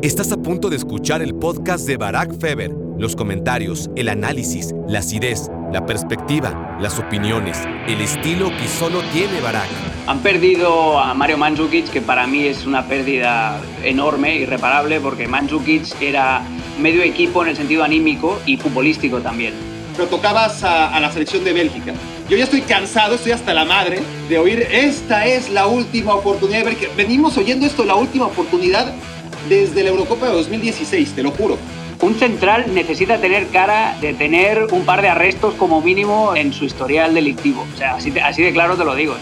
Estás a punto de escuchar el podcast de Barack Feber. Los comentarios, el análisis, la acidez, la perspectiva, las opiniones, el estilo que solo tiene Barack. Han perdido a Mario Mandzukic, que para mí es una pérdida enorme, irreparable, porque Mandzukic era medio equipo en el sentido anímico y futbolístico también. Pero tocabas a, a la selección de Bélgica. Yo ya estoy cansado, estoy hasta la madre de oír esta es la última oportunidad de Bélgica. Venimos oyendo esto, la última oportunidad desde la Eurocopa de 2016, te lo juro. Un central necesita tener cara de tener un par de arrestos como mínimo en su historial delictivo. O sea, así, así de claro te lo digo.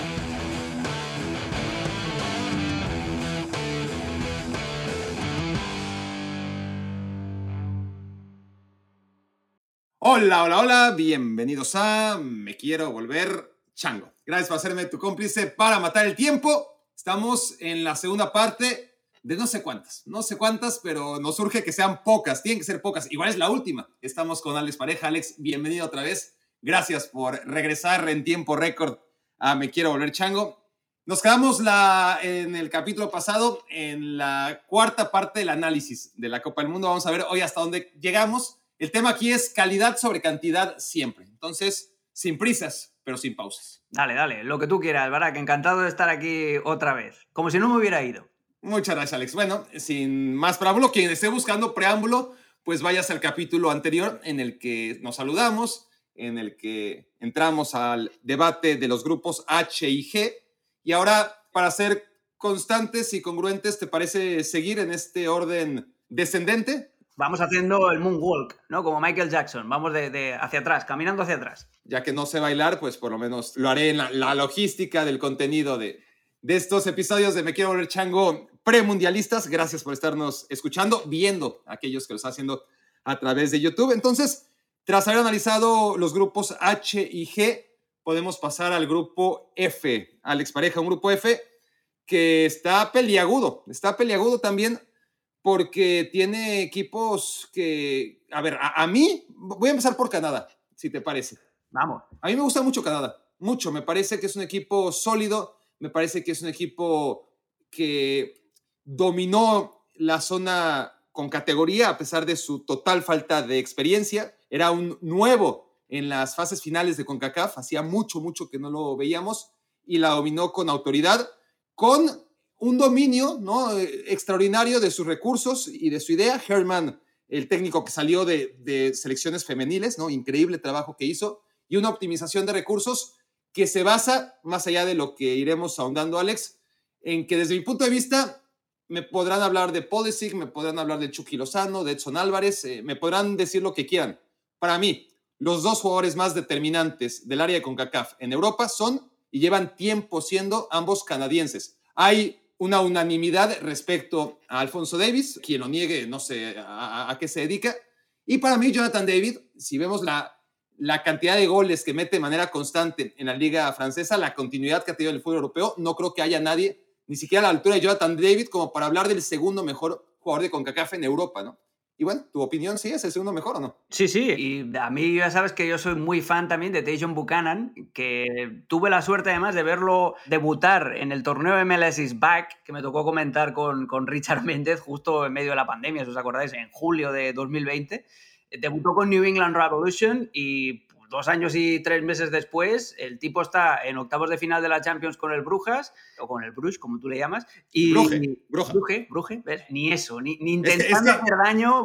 Hola, hola, hola, bienvenidos a Me Quiero Volver Chango. Gracias por hacerme tu cómplice para matar el tiempo. Estamos en la segunda parte de no sé cuántas, no sé cuántas, pero nos surge que sean pocas, tienen que ser pocas. Igual es la última. Estamos con Alex Pareja. Alex, bienvenido otra vez. Gracias por regresar en tiempo récord a Me Quiero Volver Chango. Nos quedamos la, en el capítulo pasado en la cuarta parte del análisis de la Copa del Mundo. Vamos a ver hoy hasta dónde llegamos. El tema aquí es calidad sobre cantidad siempre. Entonces, sin prisas, pero sin pausas. Dale, dale, lo que tú quieras, Barak. Encantado de estar aquí otra vez. Como si no me hubiera ido. Muchas gracias, Alex. Bueno, sin más preámbulo, quien esté buscando preámbulo, pues vayas al capítulo anterior en el que nos saludamos, en el que entramos al debate de los grupos H y G. Y ahora, para ser constantes y congruentes, ¿te parece seguir en este orden descendente? Vamos haciendo el moonwalk, ¿no? Como Michael Jackson. Vamos de, de hacia atrás, caminando hacia atrás. Ya que no sé bailar, pues por lo menos lo haré en la, la logística del contenido de, de estos episodios de Me Quiero Volver Chango premundialistas. Gracias por estarnos escuchando, viendo a aquellos que lo están haciendo a través de YouTube. Entonces, tras haber analizado los grupos H y G, podemos pasar al grupo F. Alex Pareja, un grupo F que está peliagudo. Está peliagudo también porque tiene equipos que, a ver, a, a mí, voy a empezar por Canadá, si te parece. Vamos. A mí me gusta mucho Canadá, mucho. Me parece que es un equipo sólido, me parece que es un equipo que dominó la zona con categoría a pesar de su total falta de experiencia. Era un nuevo en las fases finales de CONCACAF, hacía mucho, mucho que no lo veíamos y la dominó con autoridad, con un dominio ¿no? extraordinario de sus recursos y de su idea. Herman, el técnico que salió de, de selecciones femeniles, ¿no? increíble trabajo que hizo, y una optimización de recursos que se basa, más allá de lo que iremos ahondando, Alex, en que desde mi punto de vista me podrán hablar de Pulisic, me podrán hablar de Chucky Lozano, de Edson Álvarez, eh, me podrán decir lo que quieran. Para mí, los dos jugadores más determinantes del área de CONCACAF en Europa son y llevan tiempo siendo ambos canadienses. Hay una unanimidad respecto a Alfonso Davis, quien lo niegue, no sé a, a qué se dedica. Y para mí, Jonathan David, si vemos la, la cantidad de goles que mete de manera constante en la liga francesa, la continuidad que ha tenido en el fútbol europeo, no creo que haya nadie ni siquiera a la altura de Jonathan David como para hablar del segundo mejor jugador de CONCACAF en Europa, ¿no? Y bueno, ¿tu opinión sí es el segundo mejor o no? Sí, sí, y a mí ya sabes que yo soy muy fan también de Tajon Buchanan, que tuve la suerte además de verlo debutar en el torneo MLS is Back, que me tocó comentar con, con Richard Méndez justo en medio de la pandemia, si os acordáis, en julio de 2020. Debutó con New England Revolution y dos años y tres meses después, el tipo está en octavos de final de la Champions con el Brujas, o con el Bruges, como tú le llamas. Y, Bruje, Bruja. Bruje, Bruje, ¿ves? Ni eso, ni, ni intentando es que, es que, hacer daño,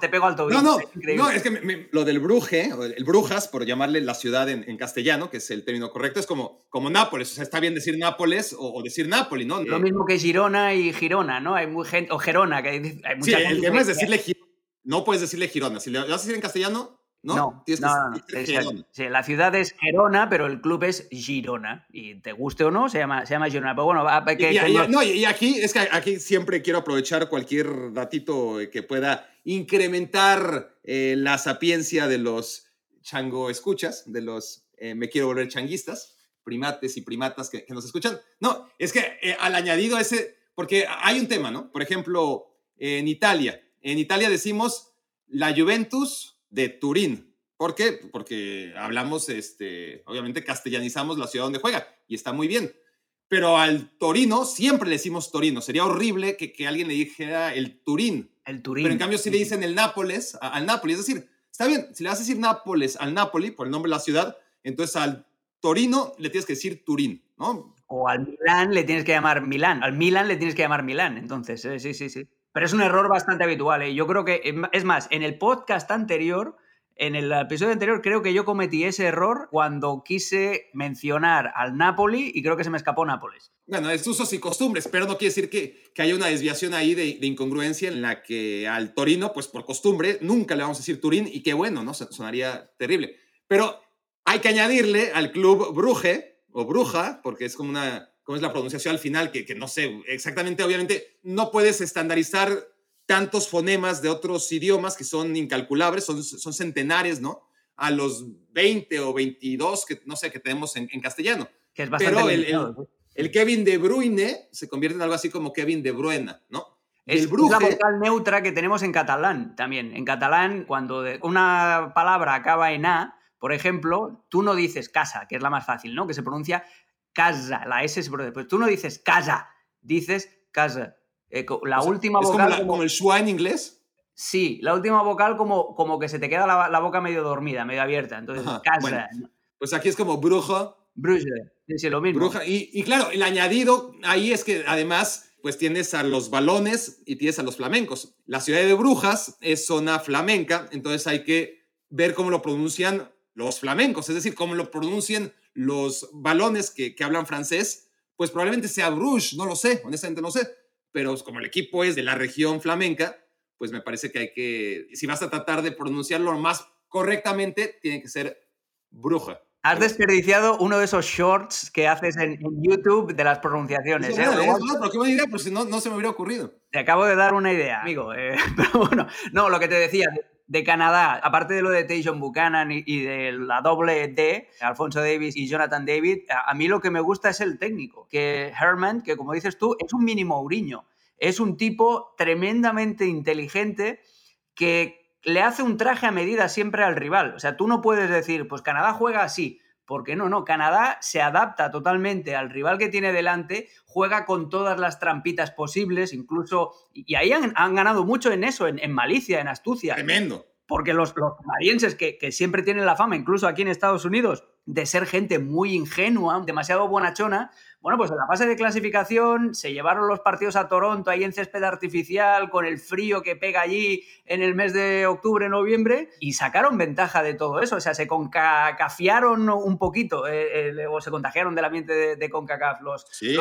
te pego al tobillo. No, no, es no, es que me, me, lo del Bruje, el Brujas, por llamarle la ciudad en, en, castellano, que es el término correcto, es como, como Nápoles. O sea, está bien decir Nápoles o, o decir Nápoli, ¿no? Lo mismo que Girona y Girona, ¿no? Hay muy gente, o Gerona, que hay, hay mucha sí, gente el tema es decirle Girona. No puedes decirle Girona. Si le vas a decir en castellano, ¿no? No, Tienes no, no, no. Sí, la ciudad es Gerona, pero el club es Girona. Y te guste o no, se llama, se llama Girona. Pero bueno, que, y, y, no, y aquí es que aquí siempre quiero aprovechar cualquier datito que pueda incrementar eh, la sapiencia de los chango escuchas, de los eh, me quiero volver changuistas, primates y primatas que, que nos escuchan. No, es que eh, al añadido ese, porque hay un tema, ¿no? Por ejemplo, en Italia, en Italia decimos la Juventus de Turín. ¿Por qué? Porque hablamos, este, obviamente castellanizamos la ciudad donde juega y está muy bien. Pero al Torino siempre le decimos Torino. Sería horrible que, que alguien le dijera el Turín. El Turín. Pero en cambio si le dicen el Nápoles al Nápoles. Es decir, está bien, si le vas a decir Nápoles al Nápoli por el nombre de la ciudad, entonces al Torino le tienes que decir Turín, ¿no? O al Milán le tienes que llamar Milán. Al Milán le tienes que llamar Milán. Entonces, eh, sí, sí, sí. Pero es un error bastante habitual. ¿eh? Yo creo que, es más, en el podcast anterior en el episodio anterior creo que yo cometí ese error cuando quise mencionar al Napoli y creo que se me escapó Nápoles. Bueno, es usos y costumbres, pero no quiere decir que, que haya una desviación ahí de, incongruencia en la que al Torino, pues por costumbre, nunca le vamos a decir Turín y qué bueno, ¿no? Sonaría terrible. Pero hay que añadirle al club Bruje o Bruja, porque es como una, como es la pronunciación al final, que, que no sé exactamente, obviamente, no puedes estandarizar tantos fonemas de otros idiomas que son incalculables, son, son centenares, ¿no? A los 20 o 22 que no sé que tenemos en, castellano. Que es bastante Pero el, el, Kevin de Bruyne se convierte en algo así como Kevin de Bruyne, ¿no? Es, el la vocal neutra que tenemos en catalán también. En catalán, cuando una palabra acaba en A, por ejemplo, tú no dices casa, que es la más fácil, ¿no? Que se pronuncia casa, la S es por Pues tú no dices casa, dices casa. Eh, la última vocal. Como, como, el schwa en inglés? Sí, la última vocal como, como que se te queda la, boca medio dormida, medio abierta. Entonces, casa. pues aquí es como bruja. Bruja, sí, lo mismo. Bruja. Y, y, claro, el añadido ahí es que además, pues tienes a los balones y tienes a los flamencos. La ciudad de Brujas es zona flamenca, entonces hay que ver cómo lo pronuncian los flamencos, es decir, cómo lo pronuncian los balones que, que hablan francés, pues probablemente sea Bruges, no lo sé, honestamente no sé pero como el equipo es de la región flamenca, pues me parece que hay que, si vas a tratar de pronunciarlo más correctamente, tiene que ser bruja. Has desperdiciado uno de esos shorts que haces en, YouTube de las pronunciaciones. ¿eh? No, pero qué buena idea, pues si no, no se me hubiera ocurrido. Te acabo de dar una idea, amigo. Eh, pero bueno, no, lo que te decía, de Canadá, aparte de lo de Tajon Buchanan y, de la doble D, Alfonso Davis y Jonathan David, a, mí lo que me gusta es el técnico, que Herman, que como dices tú, es un mini Mourinho, es un tipo tremendamente inteligente que le hace un traje a medida siempre al rival. O sea, tú no puedes decir, pues Canadá juega así, porque no, no, Canadá se adapta totalmente al rival que tiene delante, juega con todas las trampitas posibles, incluso, y ahí han, ganado mucho en eso, en, malicia, en astucia. Tremendo. Porque los, canadienses, que, que siempre tienen la fama, incluso aquí en Estados Unidos, de ser gente muy ingenua, demasiado bonachona, bueno, pues en la fase de clasificación se llevaron los partidos a Toronto ahí en césped artificial, con el frío que pega allí en el mes de octubre, noviembre, y sacaron ventaja de todo eso. O sea, se concacafiaron un poquito, eh, eh, o se contagiaron del ambiente de, de CONCACAF los, sí,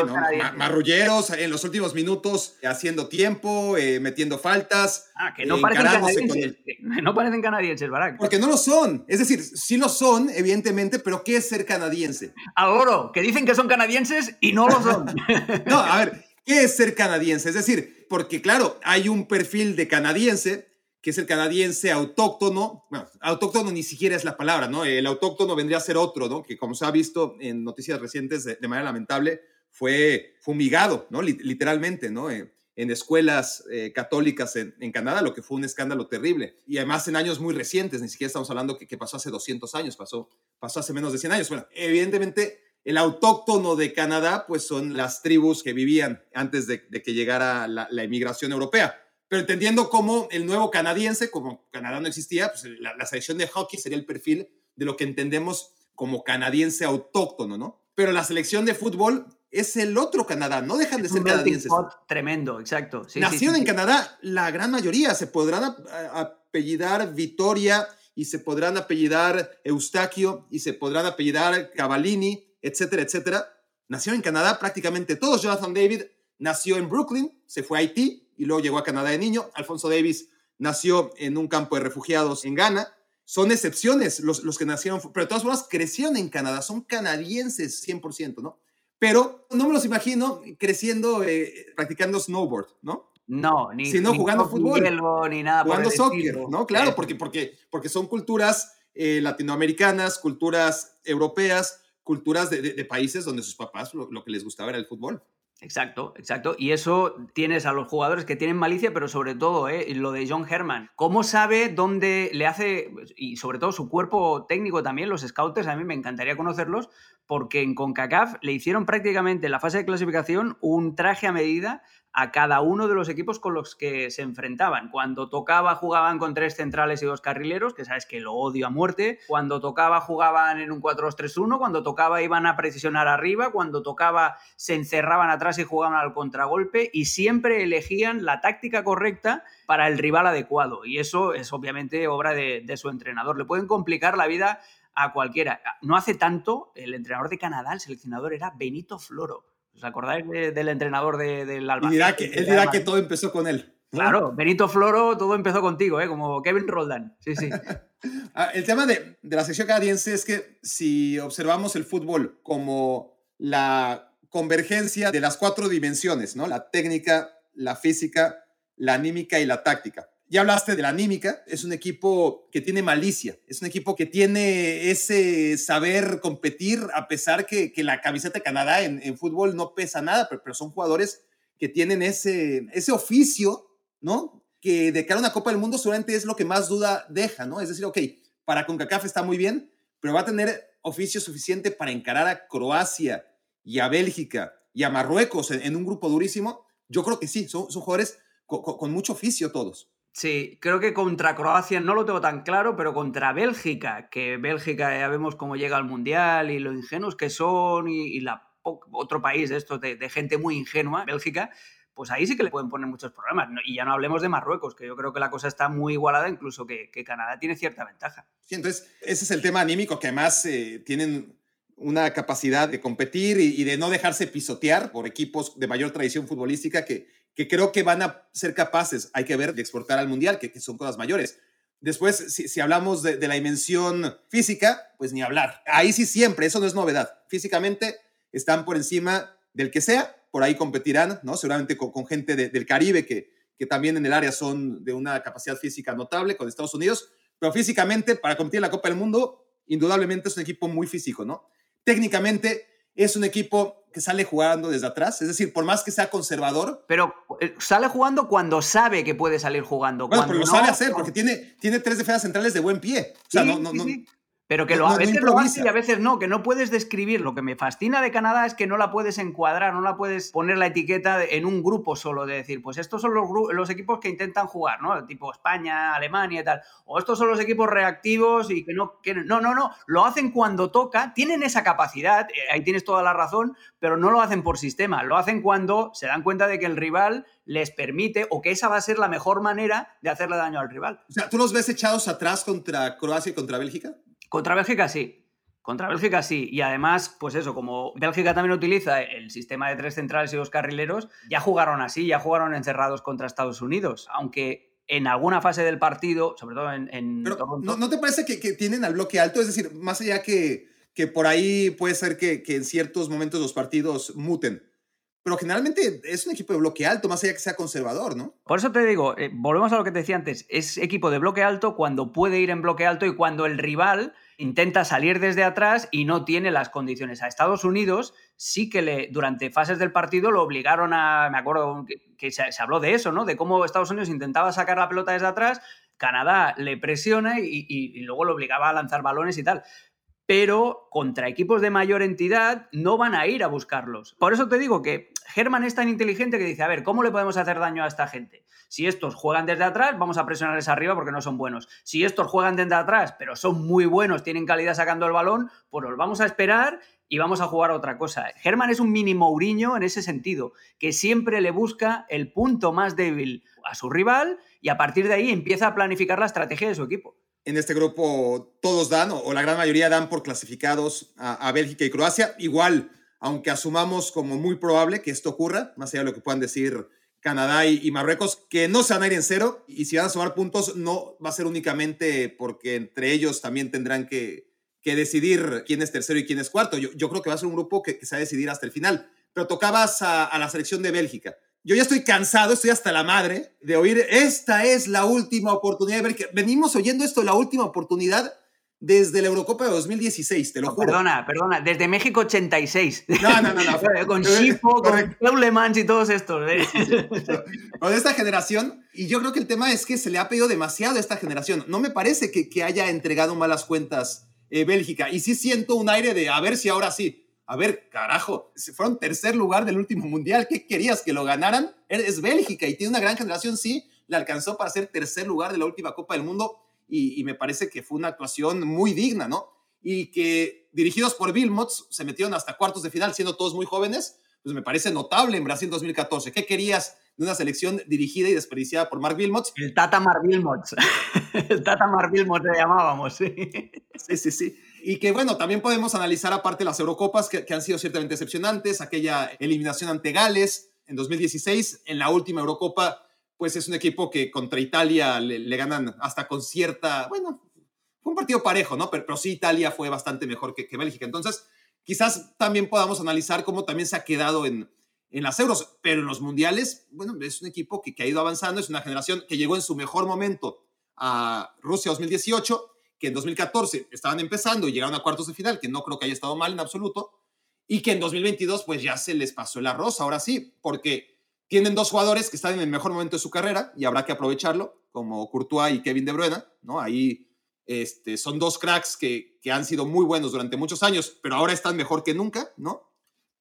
marrulleros en los últimos minutos, haciendo tiempo, eh, metiendo faltas. Ah, que no parecen canadienses. No parecen canadienses, Barack. Porque no lo son. Es decir, sí lo son, evidentemente, pero ¿qué es ser canadiense? Ahora, que dicen que son canadienses y no lo son. no, a ver, ¿qué es ser canadiense? Es decir, porque claro, hay un perfil de canadiense que es el canadiense autóctono. Bueno, autóctono ni siquiera es la palabra, ¿no? El autóctono vendría a ser otro, ¿no? Que como se ha visto en noticias recientes de, manera lamentable, fue fumigado, ¿no? Literalmente, ¿no? Eh, en escuelas eh, católicas en, Canadá, lo que fue un escándalo terrible. Y además en años muy recientes, ni siquiera estamos hablando que, que pasó hace 200 años, pasó, pasó hace menos de 100 años. Bueno, evidentemente el autóctono de Canadá, pues son las tribus que vivían antes de, que llegara la, la, inmigración europea. Pero entendiendo cómo el nuevo canadiense, como Canadá no existía, pues la, selección de hockey sería el perfil de lo que entendemos como canadiense autóctono, ¿no? Pero la selección de fútbol es el otro Canadá, no dejan de ser canadienses. Tremendo, exacto. Sí, Nacieron en Canadá, la gran mayoría se podrán apellidar Vitoria y se podrán apellidar Eustaquio y se podrán apellidar Cavallini etcétera, etcétera. Nació en Canadá prácticamente todos. Jonathan David nació en Brooklyn, se fue a Haití y luego llegó a Canadá de niño. Alfonso Davis nació en un campo de refugiados en Ghana. Son excepciones los, los que nacieron, pero de todas formas crecieron en Canadá, son canadienses 100%, ¿no? Pero no me los imagino creciendo, eh, practicando snowboard, ¿no? No, ni, sino jugando fútbol, ni nada jugando soccer, ¿no? Claro, porque, porque, porque son culturas eh, latinoamericanas, culturas europeas, culturas de, países donde sus papás lo, que les gustaba era el fútbol. Exacto, exacto. Y eso tienes a los jugadores que tienen malicia, pero sobre todo ¿eh? lo de John Herman. ¿Cómo sabe dónde le hace, y sobre todo su cuerpo técnico también, los scouts, a mí me encantaría conocerlos, porque en CONCACAF le hicieron prácticamente en la fase de clasificación un traje a medida a cada uno de los equipos con los que se enfrentaban. Cuando tocaba jugaban con tres centrales y dos carrileros, que sabes que lo odio a muerte. Cuando tocaba jugaban en un 4-2-3-1, cuando tocaba iban a precisionar arriba, cuando tocaba se encerraban atrás y jugaban al contragolpe y siempre elegían la táctica correcta para el rival adecuado. Y eso es obviamente obra de, de su entrenador. Le pueden complicar la vida a cualquiera. No hace tanto, el entrenador de Canadá, el seleccionador, era Benito Floro ¿Os acordáis del entrenador del Albacete? dirá que, él dirá que todo empezó con él. Claro, Benito Floro, todo empezó contigo, ¿eh? como Kevin Roldán. Sí, sí. Ah, el tema de, de la sección canadiense es que si observamos el fútbol como la convergencia de las cuatro dimensiones, ¿no? La técnica, la física, la anímica y la táctica. Ya hablaste de la anímica, es un equipo que tiene malicia, es un equipo que tiene ese saber competir a pesar que, que la camiseta de Canadá en, en, fútbol no pesa nada, pero, pero, son jugadores que tienen ese, ese oficio, ¿no? Que de cara a una Copa del Mundo seguramente es lo que más duda deja, ¿no? Es decir, ok, para CONCACAF está muy bien, pero va a tener oficio suficiente para encarar a Croacia y a Bélgica y a Marruecos en, un grupo durísimo. Yo creo que sí, son, son jugadores con mucho oficio todos. Sí, creo que contra Croacia no lo tengo tan claro, pero contra Bélgica, que Bélgica ya vemos cómo llega al Mundial y lo ingenuos que son y, y la, otro país de estos de, de, gente muy ingenua, Bélgica, pues ahí sí que le pueden poner muchos problemas. Y ya no hablemos de Marruecos, que yo creo que la cosa está muy igualada, incluso que, que Canadá tiene cierta ventaja. Sí, entonces ese es el tema anímico, que además eh, tienen una capacidad de competir y, y, de no dejarse pisotear por equipos de mayor tradición futbolística que, que creo que van a ser capaces, hay que ver, de exportar al Mundial, que, son cosas mayores. Después, si, hablamos de, la dimensión física, pues ni hablar. Ahí sí siempre, eso no es novedad. Físicamente están por encima del que sea, por ahí competirán, ¿no? Seguramente con, gente de, del Caribe que, que también en el área son de una capacidad física notable con Estados Unidos, pero físicamente, para competir en la Copa del Mundo, indudablemente es un equipo muy físico, ¿no? Técnicamente es un equipo que sale jugando desde atrás, es decir, por más que sea conservador. Pero eh, sale jugando cuando sabe que puede salir jugando. Bueno, cuando pero lo no, sabe hacer, porque tiene, tiene tres defensas centrales de buen pie. O sea, sí, no, no, sí, no, sí. Pero que lo, a veces lo hace y a veces no, que no puedes describir. Lo que me fascina de Canadá es que no la puedes encuadrar, no la puedes poner la etiqueta en un grupo solo, de decir, pues estos son los, los equipos que intentan jugar, ¿no? Tipo España, Alemania y tal. O estos son los equipos reactivos y que no quieren. No, no, no. Lo hacen cuando toca, tienen esa capacidad, eh, ahí tienes toda la razón, pero no lo hacen por sistema. Lo hacen cuando se dan cuenta de que el rival les permite o que esa va a ser la mejor manera de hacerle daño al rival. O sea, ¿tú los ves echados atrás contra Croacia y contra Bélgica? Contra Bélgica sí. Contra Bélgica sí. Y además, pues eso, como Bélgica también utiliza el sistema de tres centrales y dos carrileros, ya jugaron así, ya jugaron encerrados contra Estados Unidos. Aunque en alguna fase del partido, sobre todo en, en Pero Toronto, ¿no, ¿no te parece que, que tienen al bloque alto? Es decir, más allá que, que por ahí puede ser que, que en ciertos momentos los partidos muten. Pero generalmente es un equipo de bloque alto, más allá que sea conservador, ¿no? Por eso te digo, eh, volvemos a lo que te decía antes, es equipo de bloque alto cuando puede ir en bloque alto y cuando el rival intenta salir desde atrás y no tiene las condiciones. A Estados Unidos sí que le, durante fases del partido lo obligaron a, me acuerdo que, se, habló de eso, ¿no? De cómo Estados Unidos intentaba sacar la pelota desde atrás, Canadá le presiona y, y, y luego lo obligaba a lanzar balones y tal pero contra equipos de mayor entidad no van a ir a buscarlos. Por eso te digo que Germán es tan inteligente que dice, a ver, ¿cómo le podemos hacer daño a esta gente? Si estos juegan desde atrás, vamos a presionarles arriba porque no son buenos. Si estos juegan desde atrás, pero son muy buenos, tienen calidad sacando el balón, pues los vamos a esperar y vamos a jugar a otra cosa. Germán es un mini Mourinho en ese sentido, que siempre le busca el punto más débil a su rival y a partir de ahí empieza a planificar la estrategia de su equipo en este grupo todos dan, o la gran mayoría dan por clasificados a, a, Bélgica y Croacia. Igual, aunque asumamos como muy probable que esto ocurra, más allá de lo que puedan decir Canadá y, Marruecos, que no se van a ir en cero, y si van a sumar puntos, no va a ser únicamente porque entre ellos también tendrán que, que decidir quién es tercero y quién es cuarto. Yo, creo que va a ser un grupo que, se va a decidir hasta el final. Pero tocabas a, la selección de Bélgica yo ya estoy cansado, estoy hasta la madre de oír, esta es la última oportunidad de que venimos oyendo esto, la última oportunidad desde la Eurocopa de 2016, te lo juro. Perdona, perdona, desde México 86. No, no, no, no. con Schifo, con Eulemans y todos estos. ¿eh? Sí, sí, sí. Con esta generación, y yo creo que el tema es que se le ha pedido demasiado a esta generación. No me parece que, que haya entregado malas cuentas eh, Bélgica. Y sí siento un aire de a ver si ahora sí. A ver, carajo, se fueron tercer lugar del último mundial. ¿Qué querías? ¿Que lo ganaran? Es Bélgica y tiene una gran generación, sí. Le alcanzó para ser tercer lugar de la última Copa del Mundo y, me parece que fue una actuación muy digna, ¿no? Y que dirigidos por Vilmots se metieron hasta cuartos de final siendo todos muy jóvenes, pues me parece notable en Brasil 2014. ¿Qué querías de una selección dirigida y desperdiciada por Mark Wilmots. El Tata Mark Wilmots. El Tata Mark Wilmots le llamábamos, sí. Sí, sí, sí. Y que bueno, también podemos analizar aparte las Eurocopas que, han sido ciertamente decepcionantes, aquella eliminación ante Gales en 2016, en la última Eurocopa, pues es un equipo que contra Italia le, ganan hasta con cierta, bueno, fue un partido parejo, ¿no? Pero, pero sí Italia fue bastante mejor que, que Bélgica. Entonces, quizás también podamos analizar cómo también se ha quedado en, en las euros, pero en los mundiales, bueno, es un equipo que, ha ido avanzando, es una generación que llegó en su mejor momento a Rusia 2018, que en 2014 estaban empezando y llegaron a cuartos de final, que no creo que haya estado mal en absoluto, y que en 2022 pues ya se les pasó el arroz, ahora sí, porque tienen dos jugadores que están en el mejor momento de su carrera y habrá que aprovecharlo, como Courtois y Kevin De Bruyne, ¿no? Ahí este, son dos cracks que, que han sido muy buenos durante muchos años, pero ahora están mejor que nunca, ¿no?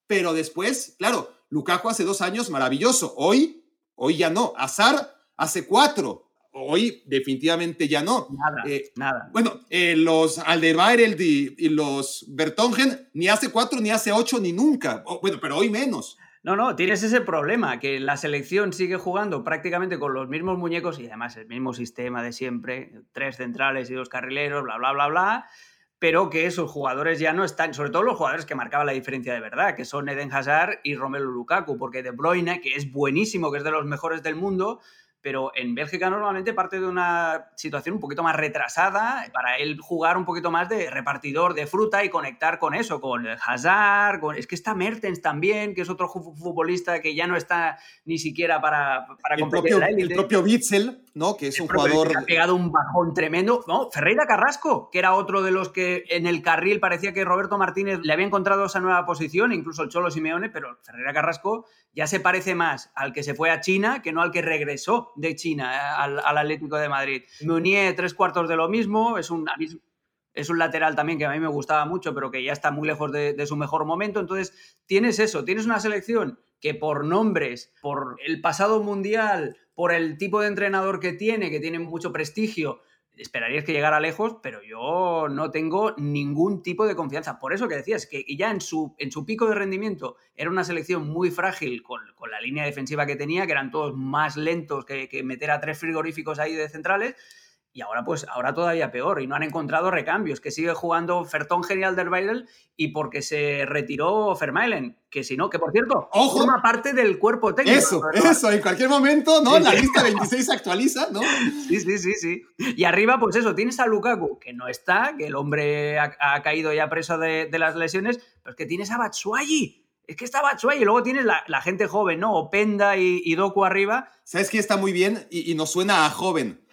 Pero después, claro, Lukaku hace dos años, maravilloso. Hoy, hoy ya no. Azar hace cuatro. Hoy definitivamente ya no. Nada, eh, nada. Bueno, eh, los Alderweireld y, y, los Bertongen ni hace cuatro, ni hace ocho, ni nunca. bueno, pero hoy menos. No, no, tienes ese problema, que la selección sigue jugando prácticamente con los mismos muñecos y además el mismo sistema de siempre, tres centrales y dos carrileros, bla, bla, bla, bla pero que esos jugadores ya no están, sobre todo los jugadores que marcaban la diferencia de verdad, que son Eden Hazard y Romelu Lukaku, porque De Bruyne, que es buenísimo, que es de los mejores del mundo, pero en Bélgica normalmente parte de una situación un poquito más retrasada para él jugar un poquito más de repartidor de fruta y conectar con eso, con Hazard, con... es que está Mertens también, que es otro futbolista que ya no está ni siquiera para, para el propio, el propio Witzel, ¿no? Que es un jugador... Que ha pegado un bajón tremendo. No, Ferreira Carrasco, que era otro de los que en el carril parecía que Roberto Martínez le había encontrado esa nueva posición, incluso el Cholo Simeone, pero Ferreira Carrasco ya se parece más al que se fue a China que no al que regresó de China eh, al, Atlético de Madrid. Meunier, tres cuartos de lo mismo, es un, es un lateral también que a mí me gustaba mucho, pero que ya está muy lejos de, su mejor momento. Entonces, tienes eso, tienes una selección que por nombres, por el pasado mundial, por el tipo de entrenador que tiene, que tiene mucho prestigio, esperarías que llegara lejos, pero yo no tengo ningún tipo de confianza. Por eso que decías, que ya en su, pico de rendimiento era una selección muy frágil con, la línea defensiva que tenía, que eran todos más lentos que, que meter a tres frigoríficos ahí de centrales y ahora pues ahora todavía peor y no han encontrado recambios, que sigue jugando Fertón Genial del Baidel y porque se retiró Fermailen, que si no, que por cierto, Ojo. forma parte del cuerpo técnico. Eso, eso, en cualquier momento, ¿no? La lista 26 se actualiza, ¿no? Sí, sí, sí, sí. Y arriba, pues eso, tienes a Lukaku, que no está, que el hombre ha, caído ya preso de, las lesiones, pero es que tienes a Batshuayi. Es que está Batshuayi y luego tienes la, gente joven, ¿no? Openda y, y Doku arriba. ¿Sabes qué está muy bien? Y, y nos suena a joven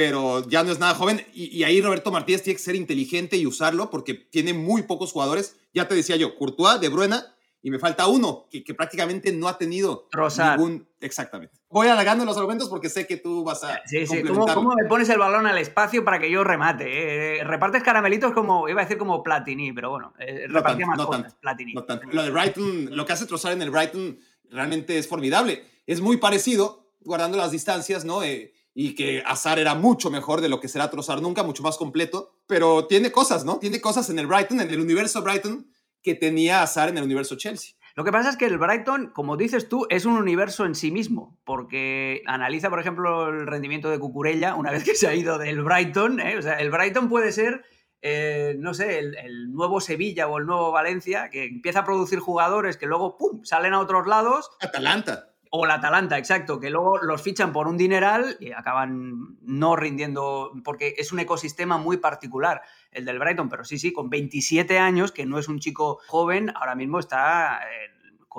pero ya no es nada joven. Y, ahí Roberto Martínez tiene que ser inteligente y usarlo porque tiene muy pocos jugadores. Ya te decía yo, Courtois, De Bruyne, y me falta uno que, que prácticamente no ha tenido ningún... Exactamente. Voy alargando los argumentos porque sé que tú vas a Sí, sí. ¿Cómo, me pones el balón al espacio para que yo remate? Eh, repartes caramelitos como, iba a decir como Platini, pero bueno, eh, no tanto, más no tanto, Platini. No tanto. Lo de Brighton, lo que hace Trossard en el Brighton realmente es formidable. Es muy parecido, guardando las distancias, ¿no? Eh, y que Azar era mucho mejor de lo que será Trossard nunca, mucho más completo, pero tiene cosas, ¿no? Tiene cosas en el Brighton, en el universo Brighton, que tenía Azar en el universo Chelsea. Lo que pasa es que el Brighton, como dices tú, es un universo en sí mismo, porque analiza, por ejemplo, el rendimiento de Cucurella una vez que se ha ido del Brighton. ¿eh? O sea, el Brighton puede ser, eh, no sé, el, el, nuevo Sevilla o el nuevo Valencia, que empieza a producir jugadores que luego, ¡pum!, salen a otros lados. Atalanta. O la Atalanta, exacto, que luego los fichan por un dineral y acaban no rindiendo, porque es un ecosistema muy particular el del Brighton, pero sí, sí, con 27 años, que no es un chico joven, ahora mismo está eh,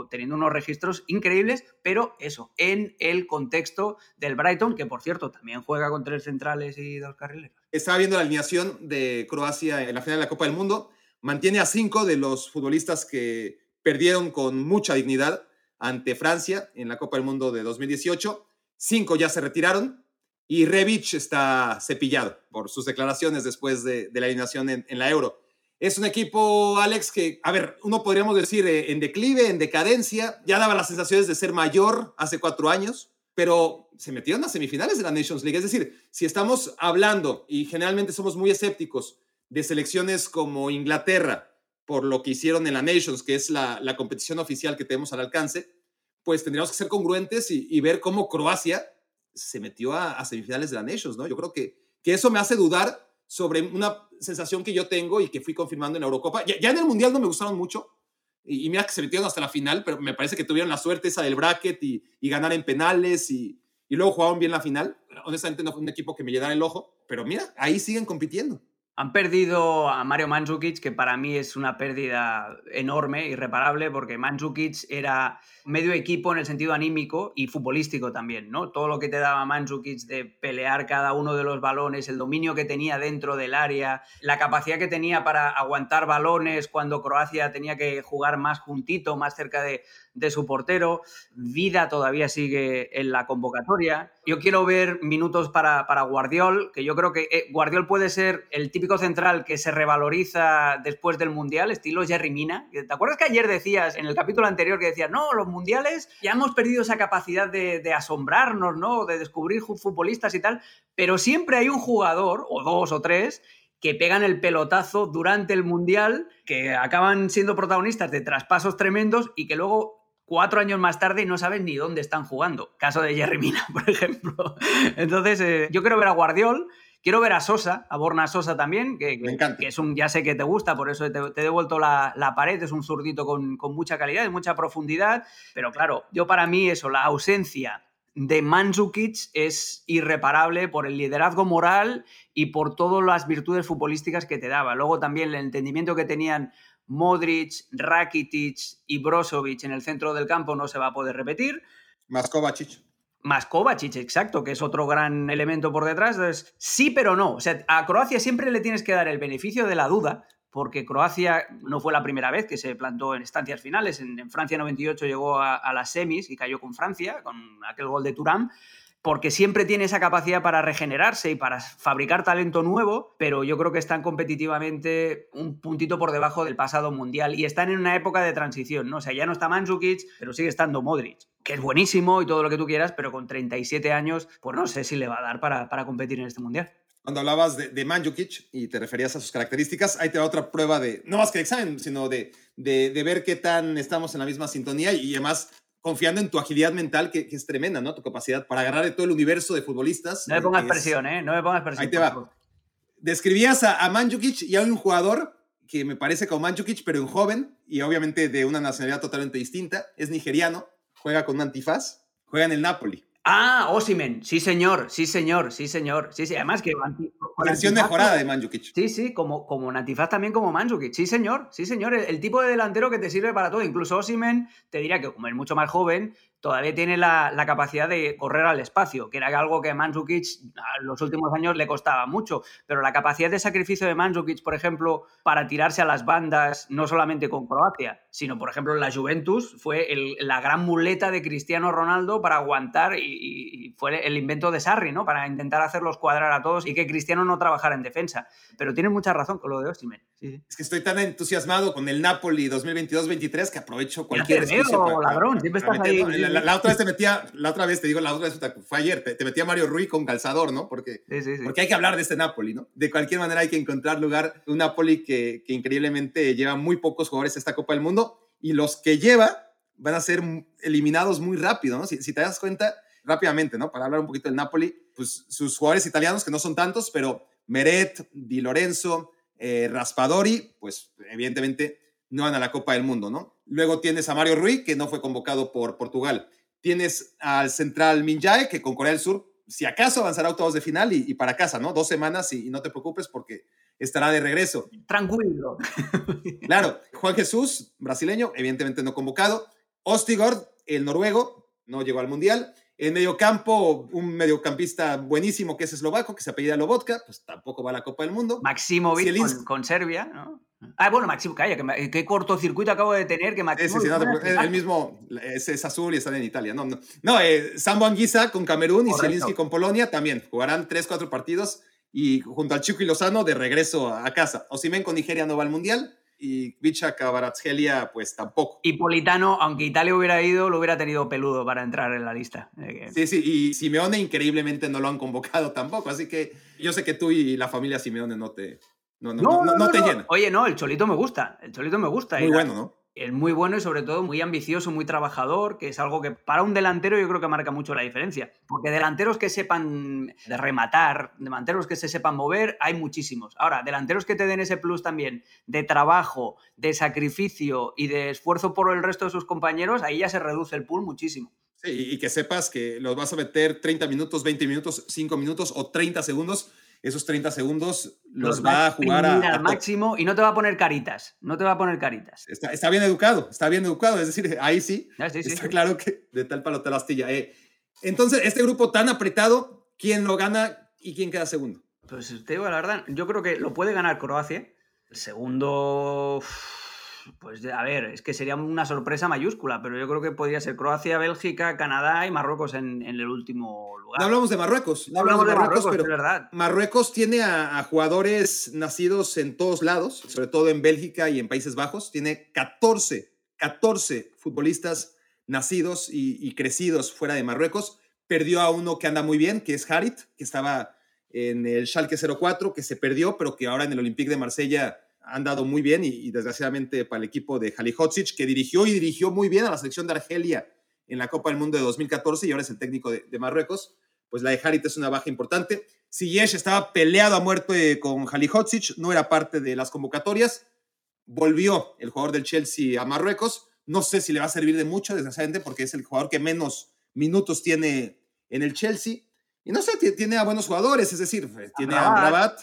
teniendo unos registros increíbles, pero eso, en el contexto del Brighton, que por cierto también juega con tres centrales y dos carrileros. Estaba viendo la alineación de Croacia en la final de la Copa del Mundo, mantiene a cinco de los futbolistas que perdieron con mucha dignidad ante Francia en la Copa del Mundo de 2018. Cinco ya se retiraron y Rebic está cepillado por sus declaraciones después de, la eliminación en, la Euro. Es un equipo, Alex, que, a ver, uno podríamos decir eh, en declive, en decadencia, ya daba las sensaciones de ser mayor hace cuatro años, pero se metieron a semifinales de la Nations League. Es decir, si estamos hablando, y generalmente somos muy escépticos, de selecciones como Inglaterra, por lo que hicieron en la Nations, que es la, la competición oficial que tenemos al alcance, pues tendríamos que ser congruentes y, ver cómo Croacia se metió a, semifinales de la Nations, ¿no? Yo creo que, que eso me hace dudar sobre una sensación que yo tengo y que fui confirmando en la Eurocopa. Ya, en el Mundial no me gustaron mucho, y, mira que se metieron hasta la final, pero me parece que tuvieron la suerte esa del bracket y, y ganar en penales y, y luego jugaron bien la final. Honestamente no fue un equipo que me llenara el ojo, pero mira, ahí siguen compitiendo. Han perdido a Mario Mandzukic, que para mí es una pérdida enorme, irreparable, porque Mandzukic era medio equipo en el sentido anímico y futbolístico también, ¿no? Todo lo que te daba Mandzukic de pelear cada uno de los balones, el dominio que tenía dentro del área, la capacidad que tenía para aguantar balones cuando Croacia tenía que jugar más juntito, más cerca de, de su portero. Vida todavía sigue en la convocatoria. Yo quiero ver minutos para, para Guardiol, que yo creo que eh, Guardiol puede ser el típico central que se revaloriza después del Mundial, estilo Jerry Mina. ¿Te acuerdas que ayer decías, en el capítulo anterior, que decías, no, los mundiales ya hemos perdido esa capacidad de, de asombrarnos, ¿no? De descubrir futbolistas y tal, pero siempre hay un jugador, o dos o tres, que pegan el pelotazo durante el Mundial, que acaban siendo protagonistas de traspasos tremendos y que luego cuatro años más tarde y no sabes ni dónde están jugando. Caso de Jerry Mina, por ejemplo. Entonces, eh, yo quiero ver a Guardiol, quiero ver a Sosa, a Borna Sosa también, que, que, es un, ya sé que te gusta, por eso te, he devuelto la, pared, es un zurdito con, con mucha calidad y mucha profundidad, pero claro, yo para mí eso, la ausencia de Mandzukic es irreparable por el liderazgo moral y por todas las virtudes futbolísticas que te daba. Luego también el entendimiento que tenían Modric, Rakitic y Brozovic en el centro del campo no se va a poder repetir. Más Kovacic. Más Kovacic, exacto, que es otro gran elemento por detrás. Entonces, sí, pero no. O sea, a Croacia siempre le tienes que dar el beneficio de la duda, porque Croacia no fue la primera vez que se plantó en estancias finales. En, Francia 98 llegó a, a, las semis y cayó con Francia, con aquel gol de Turán porque siempre tiene esa capacidad para regenerarse y para fabricar talento nuevo, pero yo creo que están competitivamente un puntito por debajo del pasado mundial y están en una época de transición, ¿no? O sea, ya no está Mandzukic, pero sigue estando Modric, que es buenísimo y todo lo que tú quieras, pero con 37 años, pues no sé si le va a dar para, para competir en este mundial. Cuando hablabas de, de Mandzukic y te referías a sus características, ahí te da otra prueba de, no más que de examen, sino de, de, de, ver qué tan estamos en la misma sintonía y además confiando en tu agilidad mental, que, es tremenda, ¿no? Tu capacidad para agarrar de todo el universo de futbolistas. No me pongas presión, ¿eh? No me pongas presión. Ahí te va. Describías a, a Mandzukic y hay un jugador que me parece como Mandzukic, pero un joven y obviamente de una nacionalidad totalmente distinta. Es nigeriano, juega con un antifaz, juega en el Napoli. Ah, Osimen, sí señor, sí señor, sí señor, sí, sí, además que... Versión mejorada de Mandzukic. Sí, sí, como, como Natifaz también como Mandzukic, sí señor, sí señor, el, tipo de delantero que te sirve para todo, incluso Osimen, te diría que como es mucho más joven, todavía tiene la, capacidad de correr al espacio, que era algo que Mandzukic en los últimos años le costaba mucho, pero la capacidad de sacrificio de Mandzukic, por ejemplo, para tirarse a las bandas, no solamente con Croacia, sino, por ejemplo, la Juventus, fue la gran muleta de Cristiano Ronaldo para aguantar y, fue el invento de Sarri, ¿no? Para intentar hacerlos cuadrar a todos y que Cristiano no trabajara en defensa. Pero tiene mucha razón con lo de Osimhen. Es que estoy tan entusiasmado con el Napoli 2022-23 que aprovecho cualquier ladrón, siempre estás ahí la, otra vez te metía, la otra vez te digo, la otra vez fue ayer, te, metía Mario Rui con calzador, ¿no? Porque, porque hay que hablar de este Napoli, ¿no? De cualquier manera hay que encontrar lugar, un Napoli que, que increíblemente lleva muy pocos jugadores a esta Copa del Mundo y los que lleva van a ser eliminados muy rápido, ¿no? Si, te das cuenta, rápidamente, ¿no? Para hablar un poquito del Napoli, pues sus jugadores italianos, que no son tantos, pero Meret, Di Lorenzo, eh, Raspadori, pues evidentemente no van a la Copa del Mundo, ¿no? Luego tienes a Mario Rui, que no fue convocado por Portugal. Tienes al central Minjae, que con Corea del Sur, si acaso avanzará a octavos de final y, para casa, ¿no? Dos semanas y, no te preocupes porque estará de regreso. Tranquilo. claro, Juan Jesús, brasileño, evidentemente no convocado. Ostigord, el noruego, no llegó al Mundial. En medio campo, un mediocampista buenísimo que es eslovaco, que se apellida Lobotka, pues tampoco va a la Copa del Mundo. Maximovic con, con Serbia, ¿no? Ah, bueno, Maximo, calla, que, qué cortocircuito acabo de tener que Maximo... Sí, sí, no, el mismo es, azul y está en Italia. No, no, no eh, Sambo Anguisa con Camerún y Zielinski con Polonia también. Jugarán 3, 4 partidos y junto al Chico y Lozano de regreso a casa. Osimen con Nigeria no va al Mundial y Vicha Cabaratsgelia pues tampoco. Y Politano, aunque Italia hubiera ido, lo hubiera tenido peludo para entrar en la lista. Sí, sí, y Simeone increíblemente no lo han convocado tampoco, así que yo sé que tú y la familia Simeone no te, no, no, no, no te llenan. Oye, no, el Cholito me gusta, el Cholito me gusta. Muy bueno, ¿no? Es muy bueno y sobre todo muy ambicioso, muy trabajador, que es algo que para un delantero yo creo que marca mucho la diferencia. Porque delanteros que sepan de rematar, delanteros que se sepan mover, hay muchísimos. Ahora, delanteros que te den ese plus también de trabajo, de sacrificio y de esfuerzo por el resto de sus compañeros, ahí ya se reduce el pool muchísimo. Sí, y que sepas que los vas a meter 30 minutos, 20 minutos, 5 minutos o 30 segundos esos 30 segundos los, va a jugar a, al máximo y no te va a poner caritas, no te va a poner caritas. Está, bien educado, está bien educado, es decir, ahí sí, está claro que de tal palo te la astilla. Eh. Entonces, este grupo tan apretado, ¿quién lo gana y quién queda segundo? Pues te digo la verdad, yo creo que lo puede ganar Croacia. El segundo... Pues a ver, es que sería una sorpresa mayúscula, pero yo creo que podría ser Croacia, Bélgica, Canadá y Marruecos en, el último lugar. No hablamos de Marruecos, no hablamos, de Marruecos, pero verdad. Marruecos tiene a, jugadores nacidos en todos lados, sobre todo en Bélgica y en Países Bajos. Tiene 14, 14 futbolistas nacidos y, crecidos fuera de Marruecos. Perdió a uno que anda muy bien, que es Harit, que estaba en el Schalke 04, que se perdió, pero que ahora en el Olympique de Marsella han dado muy bien y, desgraciadamente para el equipo de Halihocic, que dirigió y dirigió muy bien a la selección de Argelia en la Copa del Mundo de 2014 y ahora es el técnico de, Marruecos, pues la de Harit es una baja importante. Ziyech estaba peleado a muerte con Halihocic, no era parte de las convocatorias, volvió el jugador del Chelsea a Marruecos, no sé si le va a servir de mucho, desgraciadamente, porque es el jugador que menos minutos tiene en el Chelsea. Y no sé, tiene a buenos jugadores, es decir, tiene a Rabat.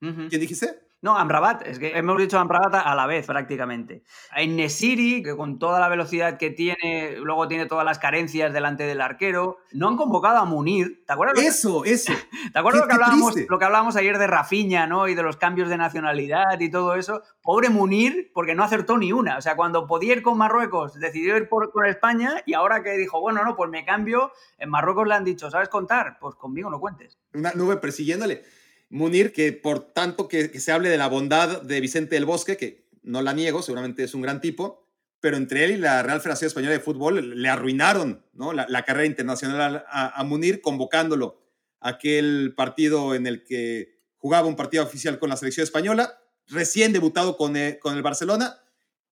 ¿Quién dijiste? No, Amrabat, es que hemos dicho Amrabat a la vez prácticamente. En Nesiri, que con toda la velocidad que tiene, luego tiene todas las carencias delante del arquero, no han convocado a Munir. ¿Te acuerdas? Eso, eso. ¿Te acuerdas lo, que hablábamos, lo que hablábamos ayer de Rafiña, ¿no? Y de los cambios de nacionalidad y todo eso. Pobre Munir, porque no acertó ni una. O sea, cuando podía ir con Marruecos, decidió ir por, con España y ahora que dijo, bueno, no, pues me cambio, en Marruecos le han dicho, ¿sabes contar? Pues conmigo no cuentes. Una nube persiguiéndole. Munir, que por tanto que, se hable de la bondad de Vicente del Bosque, que no la niego, seguramente es un gran tipo, pero entre él y la Real Federación Española de Fútbol le arruinaron ¿no? la, carrera internacional a, Munir, convocándolo a aquel partido en el que jugaba un partido oficial con la selección española, recién debutado con, eh, con el Barcelona,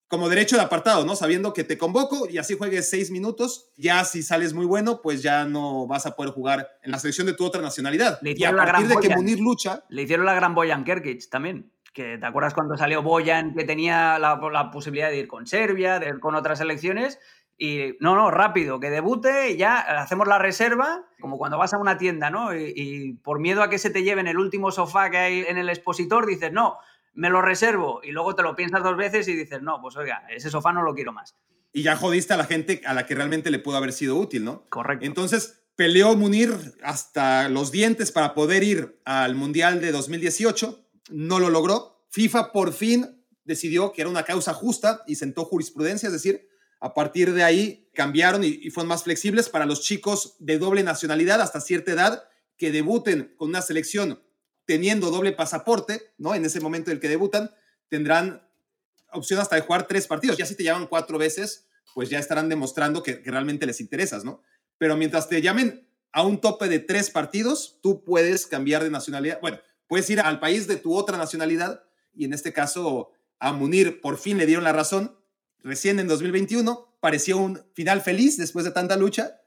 como derecho de apartado, ¿no? Sabiendo que te convoco y así juegues seis minutos, ya si sales muy bueno, pues ya no vas a poder jugar en la selección de tu otra nacionalidad. y a partir de que Munir lucha... Le hicieron la gran Boyan Kerkic también. Que, ¿Te acuerdas cuando salió Boyan que tenía la, posibilidad de ir con Serbia, de ir con otras selecciones? Y no, no, rápido, que debute ya hacemos la reserva, como cuando vas a una tienda, ¿no? Y, y, por miedo a que se te lleven el último sofá que hay en el expositor, dices, no, me lo reservo y luego te lo piensas dos veces y dices, no, pues oiga, ese sofá no lo quiero más. Y ya jodiste a la gente a la que realmente le pudo haber sido útil, ¿no? Correcto. Entonces peleó Munir hasta los dientes para poder ir al Mundial de 2018, no lo logró. FIFA por fin decidió que era una causa justa y sentó jurisprudencia, es decir, a partir de ahí cambiaron y, y fueron más flexibles para los chicos de doble nacionalidad hasta cierta edad que debuten con una selección teniendo doble pasaporte, ¿no? En ese momento en el que debutan, tendrán opción hasta de jugar tres partidos. Ya si te llaman cuatro veces, pues ya estarán demostrando que, realmente les interesas, ¿no? Pero mientras te llamen a un tope de tres partidos, tú puedes cambiar de nacionalidad. Bueno, puedes ir al país de tu otra nacionalidad y en este caso a Munir por fin le dieron la razón. Recién en 2021 pareció un final feliz después de tanta lucha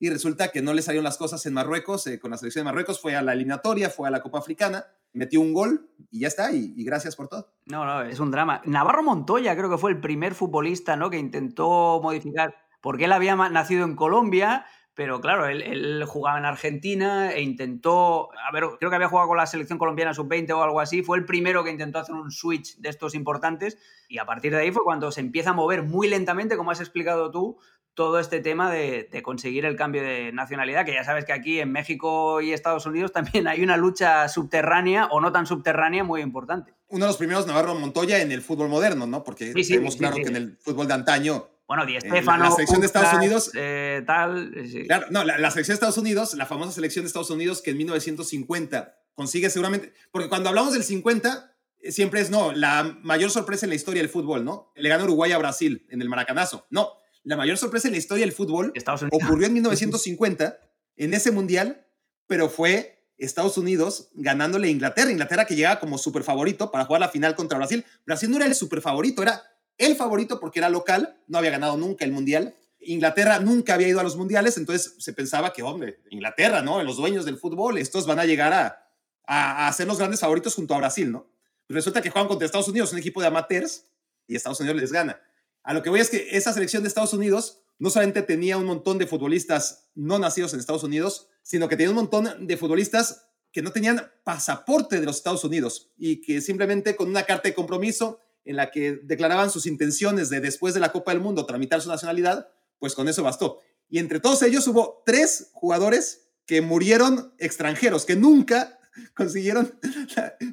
y resulta que no le salieron las cosas en Marruecos, eh, con la selección de Marruecos, fue a la eliminatoria, fue a la Copa Africana, metió un gol y ya está, y, gracias por todo. No, no, es un drama. Navarro Montoya creo que fue el primer futbolista ¿no? que intentó modificar, porque él había nacido en Colombia, pero claro, él, jugaba en Argentina e intentó, a ver, creo que había jugado con la selección colombiana sub-20 o algo así, fue el primero que intentó hacer un switch de estos importantes y a partir de ahí fue cuando se empieza a mover muy lentamente, como has explicado tú, todo este tema de, conseguir el cambio de nacionalidad, que ya sabes que aquí en México y Estados Unidos también hay una lucha subterránea o no tan subterránea muy importante. Uno de los primeros Navarro Montoya en el fútbol moderno, ¿no? Porque sí, sí, claro que en el fútbol de antaño bueno, Di Stefano, la, selección de Estados Unidos. Eh, tal. Claro, no, la, selección de Estados Unidos, la famosa selección de Estados Unidos que en 1950 consigue seguramente, porque cuando hablamos del 50, eh, siempre es, no, la mayor sorpresa en la historia del fútbol, ¿no? Le gana Uruguay a Brasil en el Maracanazo. No, la mayor sorpresa en la historia del fútbol ocurrió en 1950, en ese mundial, pero fue Estados Unidos ganándole a Inglaterra. Inglaterra que llegaba como super favorito para jugar la final contra Brasil. Brasil no era el super favorito, era el favorito porque era local, no había ganado nunca el mundial. Inglaterra nunca había ido a los mundiales, entonces se pensaba que, hombre, Inglaterra, ¿no? Los dueños del fútbol, estos van a llegar a, a, ser los grandes favoritos junto a Brasil, ¿no? resulta que juegan contra Estados Unidos, un equipo de amateurs, y Estados Unidos les gana. A lo que voy es que esa selección de Estados Unidos no solamente tenía un montón de futbolistas no nacidos en Estados Unidos, sino que tenía un montón de futbolistas que no tenían pasaporte de los Estados Unidos y que simplemente con una carta de compromiso en la que declaraban sus intenciones de después de la Copa del Mundo tramitar su nacionalidad, pues con eso bastó. Y entre todos ellos hubo tres jugadores que murieron extranjeros, que nunca consiguieron